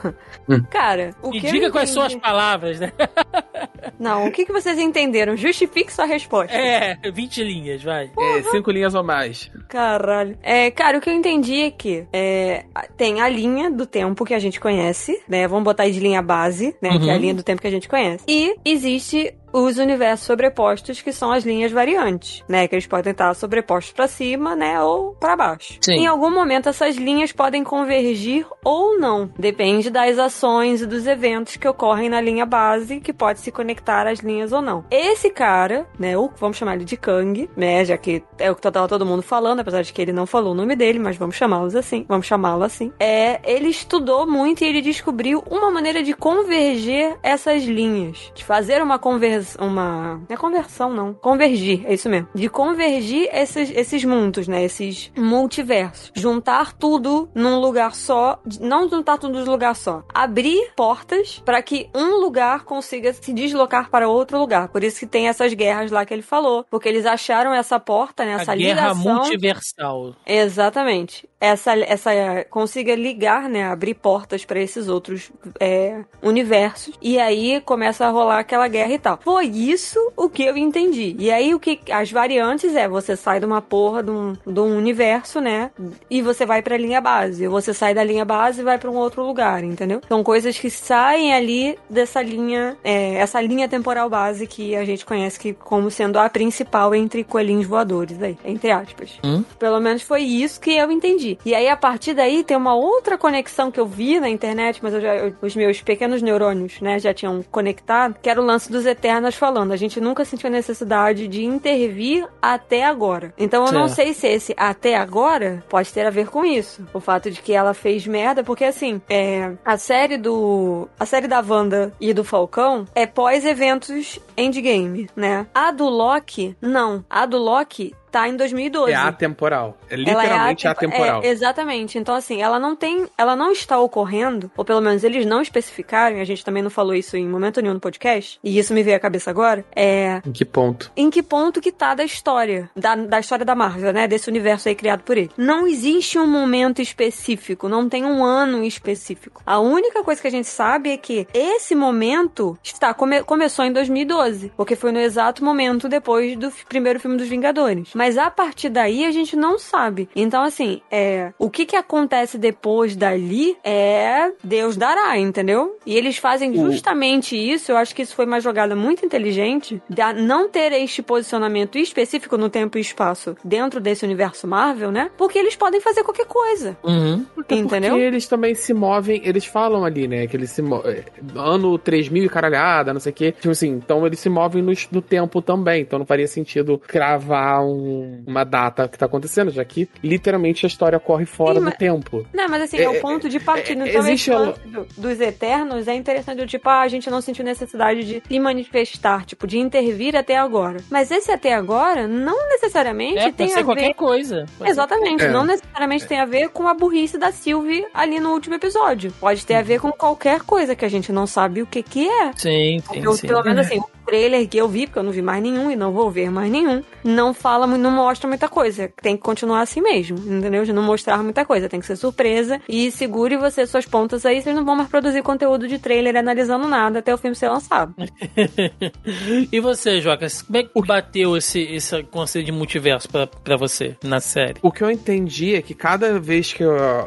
Cara, o E que diga quais são as palavras, né? Não, o que, que vocês entenderam? Justifique sua resposta. É, 20 linhas, vai. É, cinco linhas ou mais. Caralho. É, cara, o que eu entendi é que é, tem a linha do tempo que a gente conhece, né? Vamos botar aí de linha base, né? Que é a Uhum. linha do tempo que a gente conhece. E existe os universos sobrepostos, que são as linhas variantes, né? Que eles podem estar sobrepostos pra cima, né? Ou pra baixo. Sim. Em algum momento, essas linhas podem convergir ou não. Depende das ações e dos eventos que ocorrem na linha base, que pode se conectar às linhas ou não. Esse cara, né? O, vamos chamar ele de Kang, né? Já que é o que tava todo mundo falando, apesar de que ele não falou o nome dele, mas vamos chamá-los assim. Vamos chamá-lo assim. É, ele estudou muito e ele descobriu uma maneira de converger essas linhas. De fazer uma conversão. Uma. Não é conversão, não. Convergir, é isso mesmo. De convergir esses, esses mundos, né? Esses multiversos. Juntar tudo num lugar só. Não juntar tudo num lugar só. Abrir portas para que um lugar consiga se deslocar para outro lugar. Por isso que tem essas guerras lá que ele falou. Porque eles acharam essa porta, né? Essa a guerra ligação. multiversal. Exatamente. Essa, essa consiga ligar, né? Abrir portas para esses outros é, universos. E aí começa a rolar aquela guerra e tal. Foi isso o que eu entendi. E aí o que as variantes é você sai de uma porra de um, de um universo, né? E você vai pra linha base. Ou você sai da linha base e vai pra um outro lugar, entendeu? São coisas que saem ali dessa linha, é, essa linha temporal base que a gente conhece que como sendo a principal entre coelhinhos voadores aí, entre aspas. Hum? Pelo menos foi isso que eu entendi. E aí, a partir daí, tem uma outra conexão que eu vi na internet, mas eu já, eu- os meus pequenos neurônios, né, já tinham conectado, que era o lance dos Eternas falando. A gente nunca sentiu a necessidade de intervir até agora. Então, eu não sei se esse até agora pode ter a ver com isso. O fato de que ela fez merda, porque assim, é, a série do. A série da Wanda e do Falcão é pós-eventos endgame, né? A do Loki, não. A do Loki tá em 2012. É atemporal. É Ela literalmente atem- atemporal. É, exatamente. Então, assim, ela não tem. Ela não está ocorrendo, ou pelo menos eles não especificaram, e a gente também não falou isso em momento nenhum no podcast, e isso me veio à cabeça agora. É. Em que ponto? Em que ponto que tá da história? Da, da história da Marvel, né? Desse universo aí criado por ele. Não existe um momento específico, não tem um ano específico. A única coisa que a gente sabe é que esse momento está come- começou em 2012, porque foi no exato momento depois do primeiro filme dos Vingadores. Mas a partir daí a gente não sabe. Então, assim, é, o que que acontece depois dali é Deus dará, entendeu? E eles fazem O- justamente isso. Eu acho que isso foi uma jogada muito inteligente de não ter este posicionamento específico no tempo e espaço dentro desse universo Marvel, né? Porque eles podem fazer qualquer coisa. Uhum. Até Entendeu? Porque eles também se movem, eles falam ali, né? Que eles se movem. Ano 3000 e caralhada, não sei o quê. Tipo assim, então eles se movem no, no tempo também. Então não faria sentido cravar um- uma data que tá acontecendo, já que literalmente a história corre fora Sim, do mas- tempo. Não, mas assim, É, é, o ponto de partida. é, Então, existe esse a- do- dos Eternos é interessante, do tipo, ah, a gente não sentiu necessidade de se manifestar, tipo, de intervir até agora. Mas esse até agora não necessariamente É, tem pode ser a qualquer ver. coisa. Pode ser- Exatamente, É. não necessariamente tem a ver com a burrice da Sylvie ali no último episódio. Pode ter a ver com qualquer coisa que a gente não sabe o que que é. Sim, sim, Eu, sim. pelo menos assim, o trailer que eu vi, porque eu não vi mais nenhum e não vou ver mais nenhum, não fala, mu- não mostra muita coisa. Tem que continuar assim mesmo, entendeu? De não mostrar muita coisa. Tem que ser surpresa e segure você suas pontas aí, vocês não vão mais produzir conteúdo de trailer analisando nada até o filme ser lançado. e você, Jocas, como é que bateu esse, esse conceito de multiverso pra, pra você na série? O que eu entendi é que cada vez que,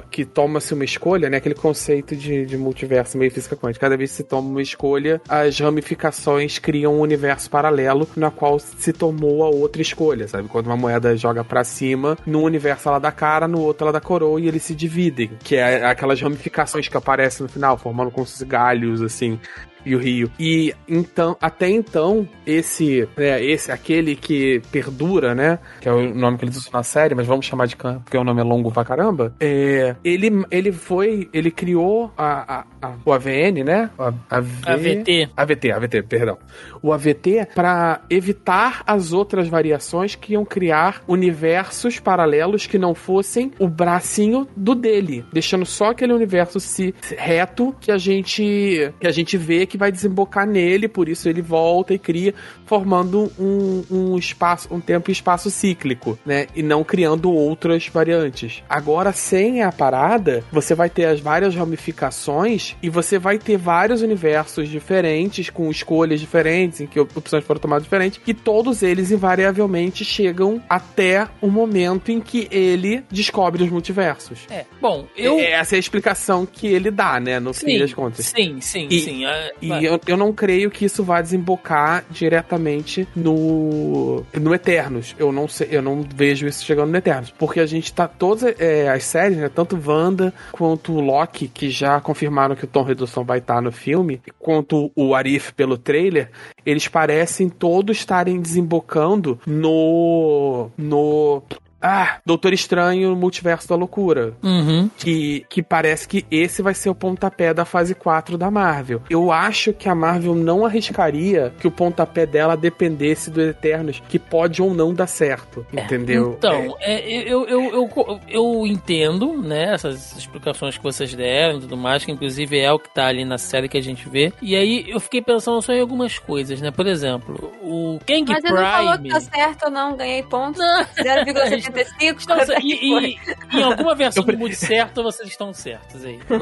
que toma-se uma escolha, né, aquele conceito de, de multiverso meio física quântica, cada vez que se toma uma escolha, as ramificações criam um universo paralelo na qual se tomou a outra escolha, sabe? Quando uma moeda joga pra cima, num universo ela dá cara, no outro ela dá coroa e eles se dividem, que é aquelas ramificações que aparecem no final, formando se fosse galhos, assim. E o Rio. E então, até então, esse, né, esse, aquele que perdura, né? Que é o nome que eles usam na série, mas vamos chamar de Khan, porque o nome é longo pra caramba. É, ele, ele foi, ele criou a, a, a- o AVN, né? A, a V- AVT. AVT, AVT, perdão. O AVT para evitar as outras variações que iam criar universos paralelos que não fossem o bracinho do dele, deixando só aquele universo se reto que a gente que a gente vê que vai desembocar nele, por isso ele volta e cria, formando um, um espaço, um tempo e espaço cíclico, né? E não criando outras variantes. Agora, sem a parada, você vai ter as várias ramificações e você vai ter vários universos diferentes, com escolhas diferentes, em que opções foram tomadas diferentes, e todos eles invariavelmente chegam até o momento em que ele descobre os multiversos. É. Bom, eu. É, Essa é a explicação que ele dá, né? No fim sim, das contas. sim, sim, E- sim. E vai. eu, eu não creio que isso vá desembocar diretamente no no Eternos. Eu não sei, eu não vejo isso chegando no Eternos, porque a gente tá todas é, as séries, né, tanto Wanda quanto Loki, que já confirmaram que o Tom Hiddleston vai estar no filme, quanto o Arif pelo trailer, eles parecem todos estarem desembocando no no ah, Doutor Estranho Multiverso da Loucura. Uhum. Que, que parece que esse vai ser o pontapé da fase 4 da Marvel. Eu acho que a Marvel não arriscaria que o pontapé dela dependesse do Eternos, que pode ou não dar certo. É, entendeu? Então, é. É, eu, eu, eu, eu, entendo, né, essas explicações que vocês deram e tudo mais, que inclusive é o que tá ali na série que a gente vê. E aí eu fiquei pensando só em algumas coisas, né? Por exemplo, o Kang Mas Prime... Mas não falou que tá certo ou não, ganhei pontos. 0,75 45 estão é, certos. E, e, em alguma versão pre... mundo certo vocês estão certos aí.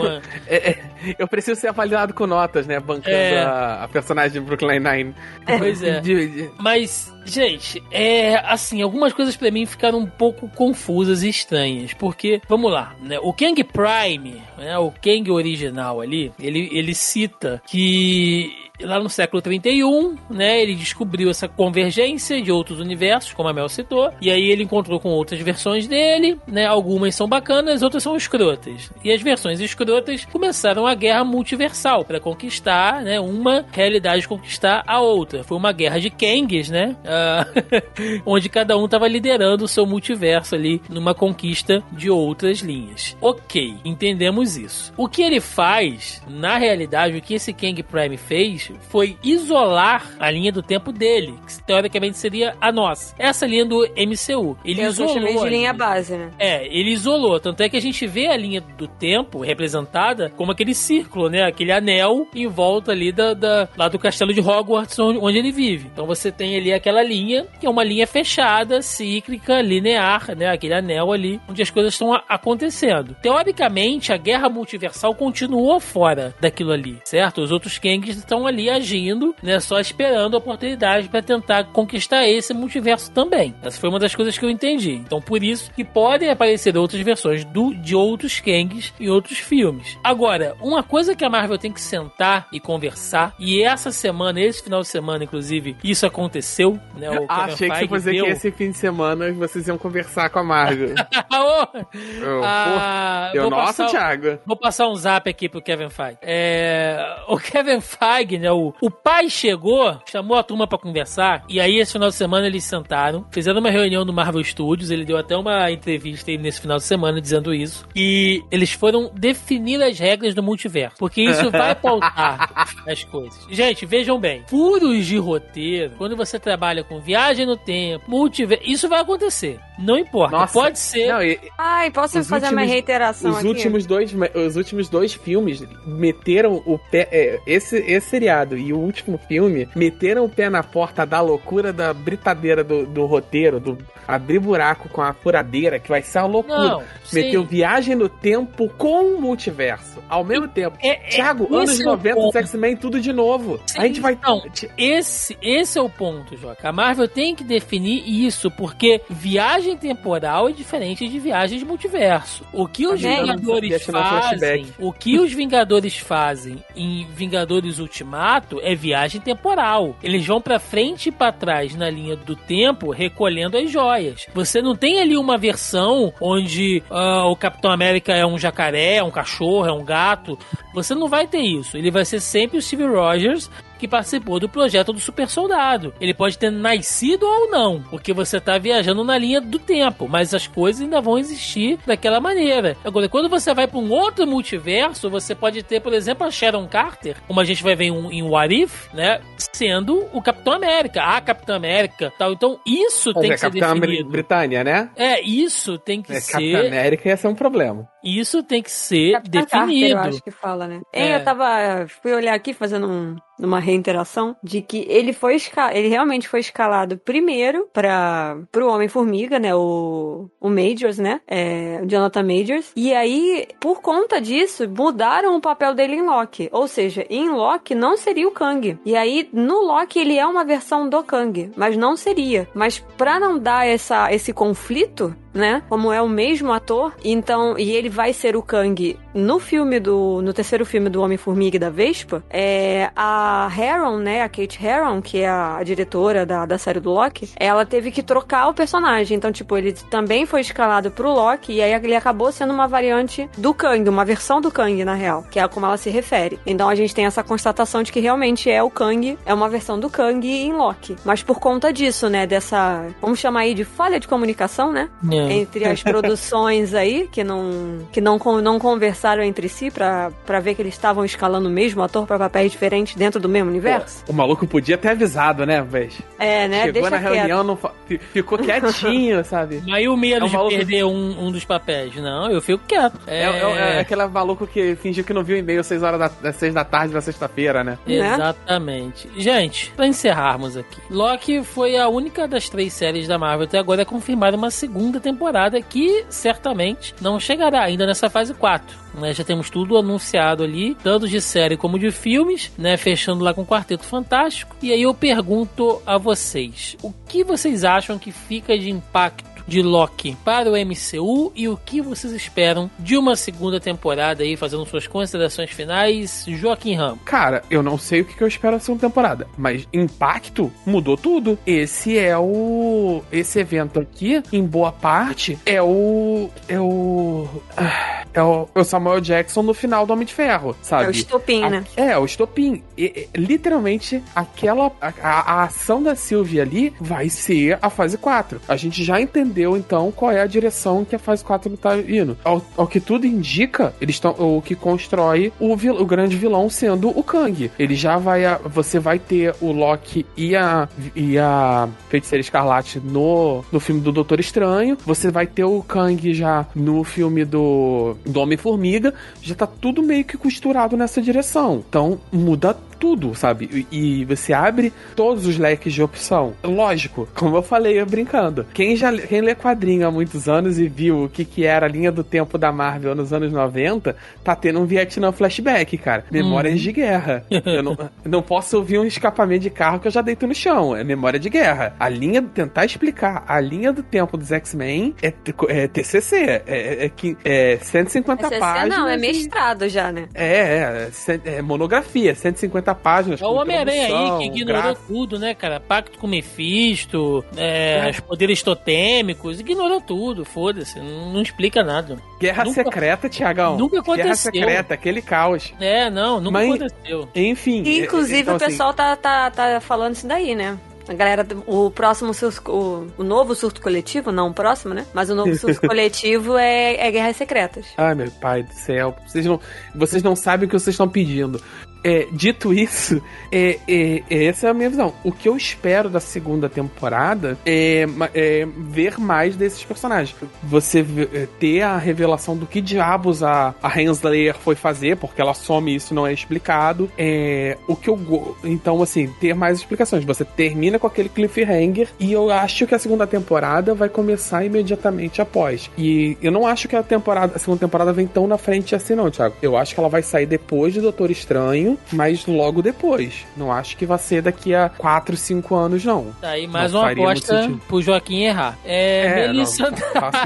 É, é, eu preciso ser avaliado com notas, né? Bancando é. a, a, personagem de Brooklyn Nine. Pois é. De, de... Mas gente, é assim, algumas coisas pra mim ficaram um pouco confusas e estranhas, porque, vamos lá, né? O Kang Prime, né, o Kang original ali, ele, ele cita que lá no século 31, né, ele descobriu essa convergência de outros universos, como a Mel citou, e aí ele encontrou com outras versões dele, né, algumas são bacanas, outras são escrotas. E as versões escrotas começaram a guerra multiversal para conquistar, né, uma realidade conquistar a outra. Foi uma guerra de Kangs, né, ah, onde cada um estava liderando o seu multiverso ali numa conquista de outras linhas. Ok, entendemos isso. O que ele faz, na realidade, o que esse Kang Prime fez foi isolar a linha do tempo dele, que teoricamente seria a nossa. Essa linha do MCU. Ele Eu só isolou. chamei de linha. base, né? É, ele isolou. Tanto é que a gente vê a linha do tempo representada como aquele círculo, né? Aquele anel em volta ali da, da- lá do castelo de Hogwarts, onde, onde ele vive. Então você tem ali aquela linha, que é uma linha fechada, cíclica, linear, né? Aquele anel ali, onde as coisas estão acontecendo. Teoricamente, a guerra multiversal continuou fora daquilo ali, certo? Os outros Kangs estão ali agindo, né? Só esperando a oportunidade para tentar conquistar esse multiverso também. Essa foi uma das coisas que eu entendi. Então, por isso que podem aparecer outras versões do, de outros Kangs em outros filmes. Agora, uma coisa que a Marvel tem que sentar e conversar, e essa semana, esse final de semana, inclusive, isso aconteceu, né? O Ah, achei que você Feige fosse deu- que esse fim de semana vocês iam conversar com a Marvel. Ah! Eu, Ah, eu, nossa, passar- Thiago. Vou passar um zap aqui pro Kevin Feige. É, o Kevin Feige, né? O, o pai chegou, chamou a turma pra conversar, e aí esse final de semana eles sentaram, fizeram uma reunião no Marvel Studios, ele deu até uma entrevista aí nesse final de semana dizendo isso, e eles foram definir as regras do multiverso, porque isso vai pautar as coisas. Gente, vejam bem, furos de roteiro, quando você trabalha com viagem no tempo, multiverso, isso vai acontecer. Não importa, Nossa. pode ser. Não, e- Ai, posso Os fazer uma últimos- reiteração os aqui? últimos dois os últimos dois filmes meteram o pé é, esse esse seriado e o último filme meteram o pé na porta da loucura da britadeira do, do roteiro do abrir buraco com a furadeira que vai ser uma loucura Não, meteu sim. viagem no tempo com o multiverso ao mesmo tempo É- é- Thiago anos é o 90 ponto. os X-Men tudo de novo a gente vai Não, esse, esse é o ponto, Joca. A Marvel tem que definir isso, porque viagem temporal é diferente de viagem de multiverso. O que os Também. Vingadores fazem, o que os Vingadores fazem em Vingadores Ultimato é viagem temporal. Eles vão pra frente e pra trás na linha do tempo, recolhendo as joias. Você não tem ali uma versão onde ah, o Capitão América é um jacaré, é um cachorro, é um gato. Você não vai ter isso. Ele vai ser sempre o Steve Rogers que participou do projeto do super soldado. Ele pode ter nascido ou não, porque você está viajando na linha do tempo, mas as coisas ainda vão existir daquela maneira. Agora, quando você vai para um outro multiverso, você pode ter, por exemplo, a Sharon Carter, como a gente vai ver em, em What If, né, sendo o Capitão América, a Capitão América, tal. Então, isso Mas tem é que ser Capitã definido. Britânia, né? É, isso tem que É, ser, Capitã América ia ser um problema. isso tem que ser Capitã Carter, definido. eu acho que fala, né? É. É. Eu tava. Fui olhar aqui fazendo um, uma reinteração de que ele foi ele realmente foi escalado primeiro para pro Homem-Formiga, né? O, o Majors, né? É, o Jonathan Majors. E aí, por conta disso, mudaram o papel dele em Loki. Ou seja, em Loki não seria o Kang. E aí, no Loki, ele é uma versão do Kang, mas não seria. Mas pra não dar essa, esse conflito, né? Como é o mesmo ator, então e ele vai ser o Kang no filme do no terceiro filme do Homem-Formiga e da Vespa, é a Heron, né, a Kate Heron, que é a diretora da, da série do Loki, ela teve que trocar o personagem. Então, tipo, ele também foi escalado pro Loki e aí ele acabou sendo uma variante do Kang, uma versão do Kang na real, que é como ela se refere. Então a gente tem essa constatação de que realmente é o Kang, é uma versão do Kang em Loki. Mas por conta disso, né, dessa, vamos chamar aí de falha de comunicação, né? É. entre as produções aí, que não, que não, não conversaram entre si pra, pra ver que eles estavam escalando o mesmo ator pra papéis diferentes dentro do mesmo universo. O maluco podia ter avisado, né, velho? É, né? Chegou Deixa na quieto. reunião, não ficou quietinho, sabe? Mas e o medo É um de maluco- perder um, um dos papéis? Não, eu fico quieto. É, é, é aquele maluco que fingiu que não viu o e-mail às 6 horas da, às 6 da tarde na sexta-feira, né? Né? Exatamente. Gente, pra encerrarmos aqui. Loki foi a única das três séries da Marvel até agora a confirmar uma segunda temporada que certamente não chegará ainda nessa fase 4. Né, já temos tudo anunciado ali, tanto de série como de filmes, né? Fechando lá com o Quarteto Fantástico. E aí eu pergunto a vocês: o que vocês acham que fica de impacto de Loki para o MCU e o que vocês esperam de uma segunda temporada aí, fazendo suas considerações finais, Joaquim Ramos. Cara, eu não sei o que eu espero da segunda temporada, mas impacto mudou tudo. Esse é o. Esse evento aqui, em boa parte, é o. É o. ah, É o, é o Samuel Jackson no final do Homem de Ferro, sabe? É o estopim, né? É, o estopim. E- literalmente, aquela. A, a- ação da Sylvie ali vai ser a fase 4. A gente já entendeu, então, qual é a direção que a fase 4 tá indo. Ao, ao que tudo indica, eles estão. O que constrói o, vil- o grande vilão sendo o Kang. Ele já vai. a- você vai ter o Loki e a. E a Feiticeira Escarlate no, no filme do Doutor Estranho. Você vai ter o Kang já no filme do, do Homem-Formiga. Já tá tudo meio que costurado nessa direção. Então muda tudo, sabe? E, e você abre todos os leques de opção. Lógico, como eu falei, eu brincando. Quem já quem lê quadrinho há muitos anos e viu o que, que era a linha do tempo da Marvel nos anos 90, tá tendo um Vietnã flashback, cara. Memórias de guerra. Eu não, não posso ouvir um escapamento de carro que eu já deito no chão. É memória de guerra. A linha, tentar explicar a linha do tempo dos X-Men é, é TCC. É, é, é, que- é 150 SCC páginas. não, é e- mestrado já, né? é, é, cen- é monografia, 150 páginas. É o Homem-Aranha aí que ignorou gráfico. tudo, né, cara? Pacto com Mephisto, é, os poderes totêmicos, ignorou tudo, foda-se, não, não explica nada. Guerra Nunca- secreta, Tiagão. nunca Guerra aconteceu. secreta, aquele caos. É, não, nunca Mas- aconteceu. Enfim. É- inclusive então, o pessoal tá, tá, tá falando isso daí, né? A galera, o próximo surto, o, o novo surto coletivo, não o próximo, né? Mas o novo surto coletivo é, é Guerras Secretas. Assim, ai, meu pai do céu. Vocês não, vocês não sabem o que vocês estão pedindo. É, dito isso, é, é- é- essa é a minha visão. O que eu espero da segunda temporada é, é ver mais desses personagens. Você é, ter a revelação do que diabos a, a Henslayer foi fazer, porque ela some e isso não é explicado. O que eu. Então, assim, ter mais explicações. Você termina com aquele cliffhanger e eu acho que a segunda temporada vai começar imediatamente após. E eu não acho que a temporada, a segunda temporada vem tão na frente assim, não, Thiago. Eu acho que ela vai sair depois de Doutor Estranho ano, mas logo depois. Não acho que vai ser daqui a 4, 5 anos, não. Tá aí mais Não uma aposta pro Joaquim errar. É, É, Melissa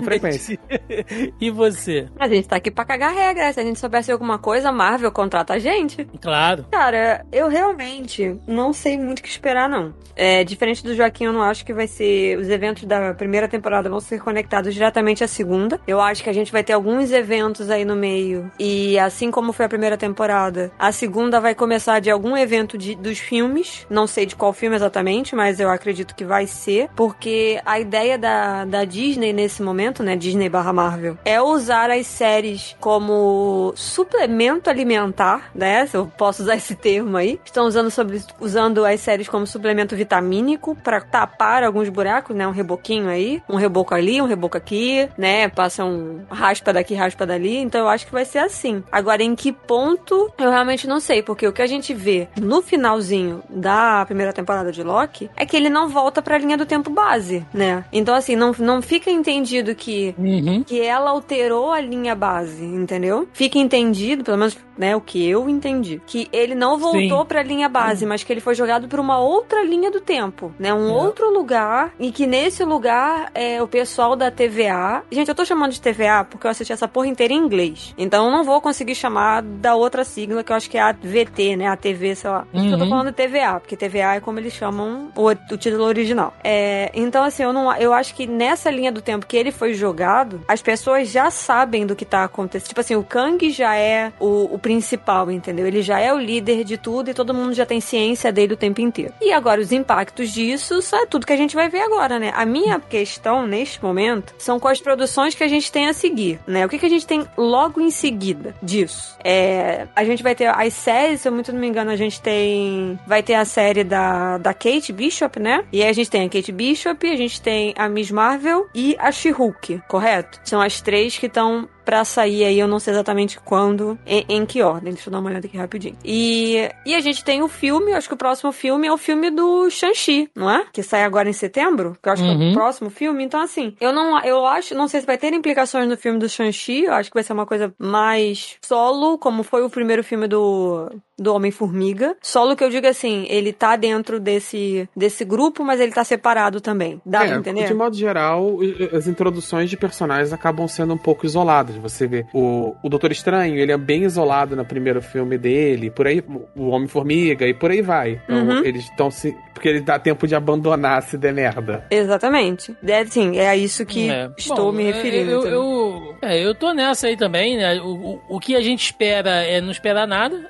frequência. e você? A gente tá aqui pra cagar regra. Se a gente soubesse alguma coisa, a Marvel contrata a gente. Claro. Cara, eu realmente não sei muito o que esperar, não. É, diferente do Joaquim, eu não acho que vai ser. Os eventos da primeira temporada vão ser conectados diretamente à segunda. Eu acho que a gente vai ter alguns eventos aí no meio. E assim como foi a primeira temporada, a segunda vai começar de algum evento de- dos filmes. Não sei de qual filme exatamente, mas eu acredito que vai ser. Porque a ideia da, da Disney nesse momento, né? Disney barra Marvel, é usar as séries como suplemento alimentar, né? Se eu posso usar esse termo aí. Estão usando, sobre, usando as séries como suplemento vitamínico para tapar alguns buracos, né? Um reboquinho aí, um reboco ali, um reboco aqui, né? Passa um raspa daqui, raspa dali. Então eu acho que vai ser assim. Agora, em que ponto, eu realmente não sei, porque o que a gente vê no finalzinho da primeira temporada de Loki é que ele não volta pra linha do tempo base, né? Então, assim, não, não fica entendido que Uhum. que ela alterou a linha base, entendeu? Fica entendido, pelo menos, né, o que eu entendi, que ele não voltou Sim. pra linha base, mas que ele foi jogado pra uma outra linha do tempo, né? Um É. outro lugar e que nesse lugar é o pessoal da TVA. Gente, eu tô chamando de TVA porque eu assisti essa porra inteira em inglês. Então eu não vou conseguir chamar da outra sigla que eu acho que é a VT, né? A TV, sei lá. Que Eu tô Uhum. falando TVA, porque TVA é como eles chamam o, o título original. É, então, assim, eu, não, eu acho que nessa linha do tempo que ele foi jogado, as pessoas já sabem do que tá acontecendo. Tipo assim, o Kang já é o, o principal, entendeu? Ele já é o líder de tudo e todo mundo já tem ciência dele o tempo inteiro. E agora, os impactos disso só é tudo que a gente vai ver agora, né? A minha questão, neste momento, são com as produções que a gente tem a seguir, né? O que, que a gente tem logo em seguida disso? É, a gente vai ter as séries, se eu muito não me engano, a gente tem. Vai ter a série da, da Kate Bishop, né? E aí a gente tem a Kate Bishop, a gente tem a Miss Marvel e a She-Hulk, correto? São as três que estão pra sair aí, eu não sei exatamente quando, em, em que ordem. Deixa eu dar uma olhada aqui rapidinho. E, e a gente tem o filme, eu acho que o próximo filme é o filme do Shang-Chi, não é? Que sai agora em setembro, que eu acho que é Uhum. o próximo filme. Então, assim, eu não, eu acho, não sei se vai ter implicações no filme do Shang-Chi, eu acho que vai ser uma coisa mais solo, como foi o primeiro filme do, do Homem-Formiga. Solo que eu digo assim, ele tá dentro desse, desse grupo, mas ele tá separado também. Dá pra É, entender? de modo geral, as introduções de personagens acabam sendo um pouco isoladas. Você vê o, o Doutor Estranho, ele é bem isolado no primeiro filme dele, por aí, o Homem-Formiga e por aí vai. Então, Uhum. eles estão se. Porque ele dá tempo de abandonar se der merda. Exatamente. É, assim, é a isso que É. estou Bom, me é, referindo. Eu, entendeu? Eu, é, eu tô nessa aí também, né? O, o, o que a gente espera é não esperar nada.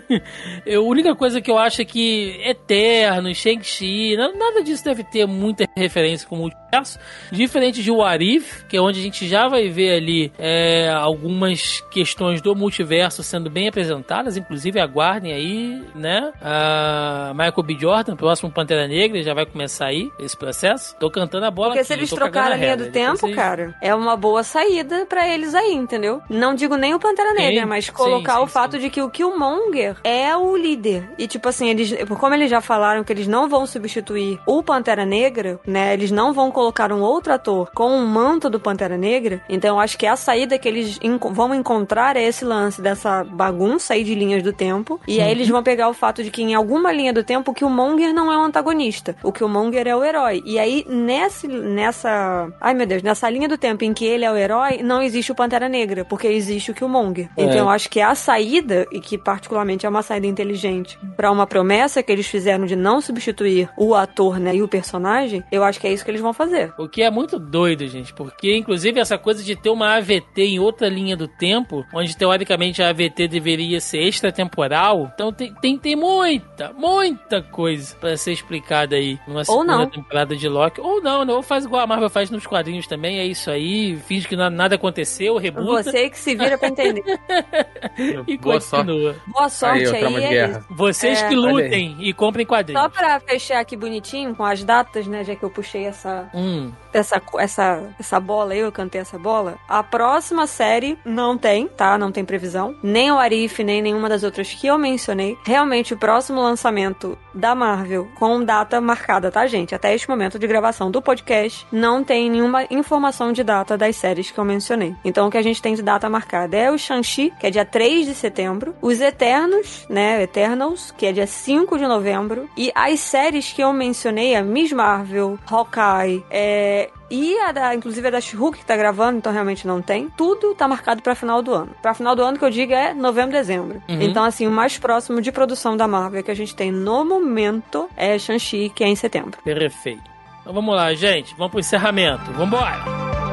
eu, a única coisa que eu acho é que Eterno, Shang-Chi, na- nada disso deve ter muita referência com o multiverso. Diferente de Warif, que é onde a gente já vai ver ali é, algumas questões do multiverso sendo bem apresentadas, inclusive aguardem aí, né? A Michael B. Jordan, próximo Pantera Negra, já vai começar aí esse processo. Tô cantando a bola Porque aqui, se eles trocarem a linha do tempo, vocês- cara, é uma boa saída pra eles aí, entendeu? Não digo nem o Pantera Sim, Negra, mas sim, colocar sim, o fato sim. de que o Killmonger é o líder. E tipo assim, eles, como eles já falaram que eles não vão substituir o Pantera Negra, né? Eles não vão colocar um outro ator com o manto do Pantera Negra. Então eu acho que a saída que eles enco- vão encontrar é esse lance dessa bagunça aí de linhas do tempo. E aí eles vão pegar o fato de que em alguma linha do tempo o Killmonger não é o antagonista. O Killmonger é o herói. E aí nesse, nessa. Ai meu Deus, nessa linha do tempo em que ele é o herói, não existe o Pantera Negra, porque existe o Killmonger. É. Então eu acho que a saída, e que particularmente é uma saída inteligente, pra uma promessa que eles fizeram de não substituir o ator, né, e o personagem, eu acho que é isso que eles vão fazer. O que é muito doido, gente, porque inclusive essa coisa de ter uma AVT em outra linha do tempo, onde teoricamente a AVT deveria ser extratemporal, então tem, tem, tem muita, muita coisa pra ser explicada aí numa segunda não. temporada de Loki. Ou não, né? Ou faz igual a Marvel faz nos quadrinhos também, é isso aí, finge que na- nada aconteceu, rebuta Você que se vira pra entender. e Boa sorte. continua. Boa sorte Aí, aí, é isso. Vocês É. que lutem e comprem quadrinhos. Só pra fechar aqui bonitinho com as datas, né, já que eu puxei essa Hum, essa, essa, essa bola, eu cantei essa bola. A próxima série não tem, tá? Não tem previsão. Nem o Arif, nem nenhuma das outras que eu mencionei. Realmente, o próximo lançamento da Marvel com data marcada, tá, gente? Até este momento de gravação do podcast, não tem nenhuma informação de data das séries que eu mencionei. Então, o que a gente tem de data marcada é o Shang-Chi, que é dia 3 de setembro, os Eternos, né? Eternals, que é dia 5 de novembro, e as séries que eu mencionei, a Miss Marvel, Hawkeye, é, e a da, inclusive a da She-Hulk que tá gravando, então realmente não tem. Tudo tá marcado para final do ano. Para final do ano que eu digo é novembro, dezembro. Uhum. Então assim, o mais próximo de produção da Marvel que a gente tem no momento é Shang-Chi, que é em setembro. Perfeito. Então vamos lá, gente. Vamos pro encerramento. Vambora!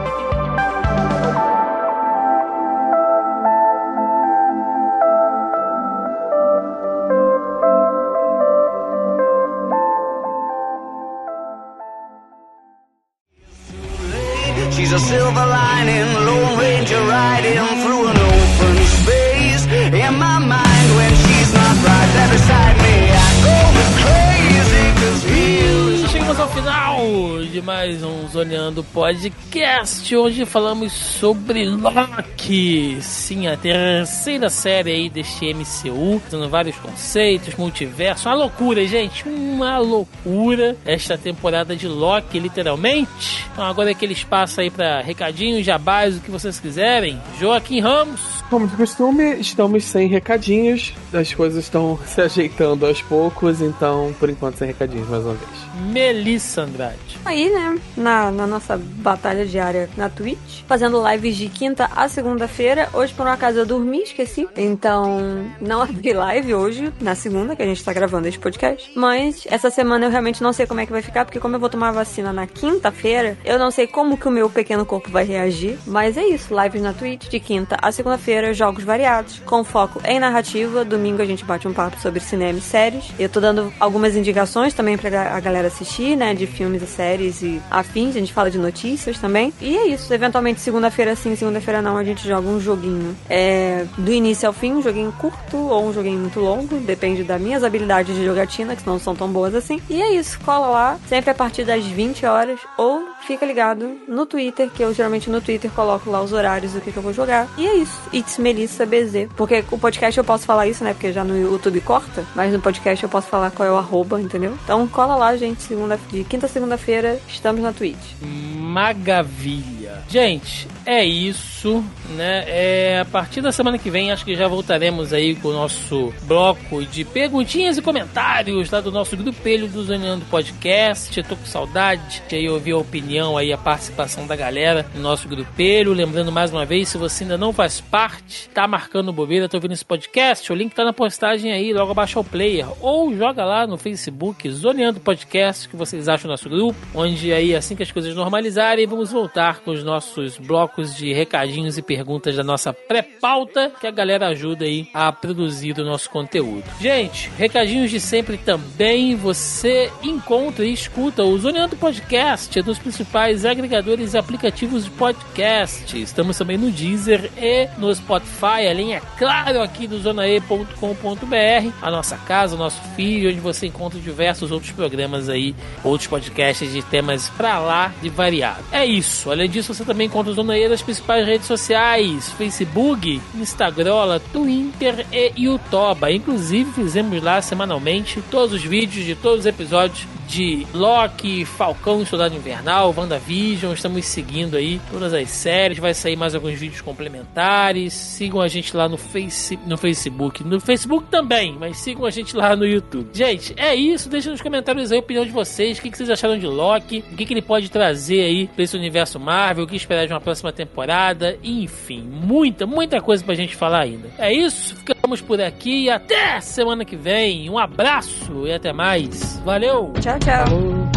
De mais um Zoneando Podcast. Hoje falamos sobre Loki. Sim, a terceira série aí deste MCU, tendo vários conceitos, multiverso. Uma loucura, gente. Uma loucura esta temporada de Loki, literalmente. Então agora é aquele espaço aí para recadinhos, jabás, o que vocês quiserem. Joaquim Ramos. Como de costume, estamos sem recadinhos. As coisas estão se ajeitando aos poucos, então por enquanto sem recadinhos mais uma vez. Melissa Andrade. Aí, né, na, na nossa batalha diária na Twitch, fazendo lives de quinta a segunda-feira. Hoje, por uma casa, eu dormi, esqueci. Então, não abri live hoje, na segunda, que a gente tá gravando esse podcast. Mas, essa semana eu realmente não sei como é que vai ficar, porque como eu vou tomar vacina na quinta-feira, eu não sei como que o meu pequeno corpo vai reagir. Mas é isso, lives na Twitch, de quinta a segunda-feira, jogos variados, com foco em narrativa. Domingo a gente bate um papo sobre cinema e séries. Eu tô dando algumas indicações também pra a galera assistir, né, de filmes e séries e afins. A gente fala de notícias também. E é isso. Eventualmente, segunda-feira sim, segunda-feira não, a gente joga um joguinho. É, do início ao fim, um joguinho curto ou um joguinho muito longo. Depende das minhas habilidades de jogatina, que não são tão boas assim. E é isso. Cola lá, sempre a partir das 20 horas. Ou fica ligado no Twitter, que eu geralmente no Twitter coloco lá os horários do que, que eu vou jogar. E é isso. It's Melissa BZ. Porque o podcast eu posso falar isso, né? Porque já no YouTube corta. Mas no podcast eu posso falar qual é o arroba, entendeu? Então cola lá, gente. Segunda, de quinta a segunda-feira, estamos na Twitch. Magavilha. Gente, é isso, né? É, a partir da semana que vem, acho que já voltaremos aí com o nosso bloco de perguntinhas e comentários lá do nosso grupelho do Zoneando Podcast. Eu tô com saudade de aí ouvir a opinião aí, a participação da galera no nosso grupelho. Lembrando mais uma vez, se você ainda não faz parte, tá marcando bobeira, tô ouvindo esse podcast, o link tá na postagem aí, logo abaixo ao player. Ou joga lá no Facebook, Zoneando Podcast, que vocês acham do nosso grupo, onde aí, assim que as coisas normalizarem, vamos voltar com os nossos blocos de recadinhos e perguntas da nossa pré-pauta, que a galera ajuda aí a produzir o nosso conteúdo. Gente, recadinhos de sempre também, você encontra e escuta o Zoneando Podcast nos principais agregadores e aplicativos de podcast. Estamos também no Deezer e no Spotify, além, é claro, aqui do zonae.com.br, a nossa casa, o nosso feed, onde você encontra diversos outros programas aí, outros podcasts de temas pra lá de variado. É isso. Além disso, você também encontra o Zona E nas principais redes sociais: Facebook, Instagram, Twitter e YouTube. Inclusive, fizemos lá semanalmente todos os vídeos de todos os episódios de Loki, Falcão, Soldado Invernal, WandaVision. Estamos seguindo aí todas as séries. Vai sair mais alguns vídeos complementares. Sigam a gente lá no, face, no Facebook. No Facebook também, mas sigam a gente lá no YouTube. Gente, é isso. Deixa nos comentários aí a opinião de vocês. O que, vocês acharam de Loki? O que, que ele pode trazer aí pra esse universo Marvel? O que esperar de uma próxima temporada? Enfim, muita, muita coisa pra gente falar ainda. É isso. Ficamos por aqui. Até semana que vem. Um abraço e até mais. Valeu! Tchau, tchau. Falou.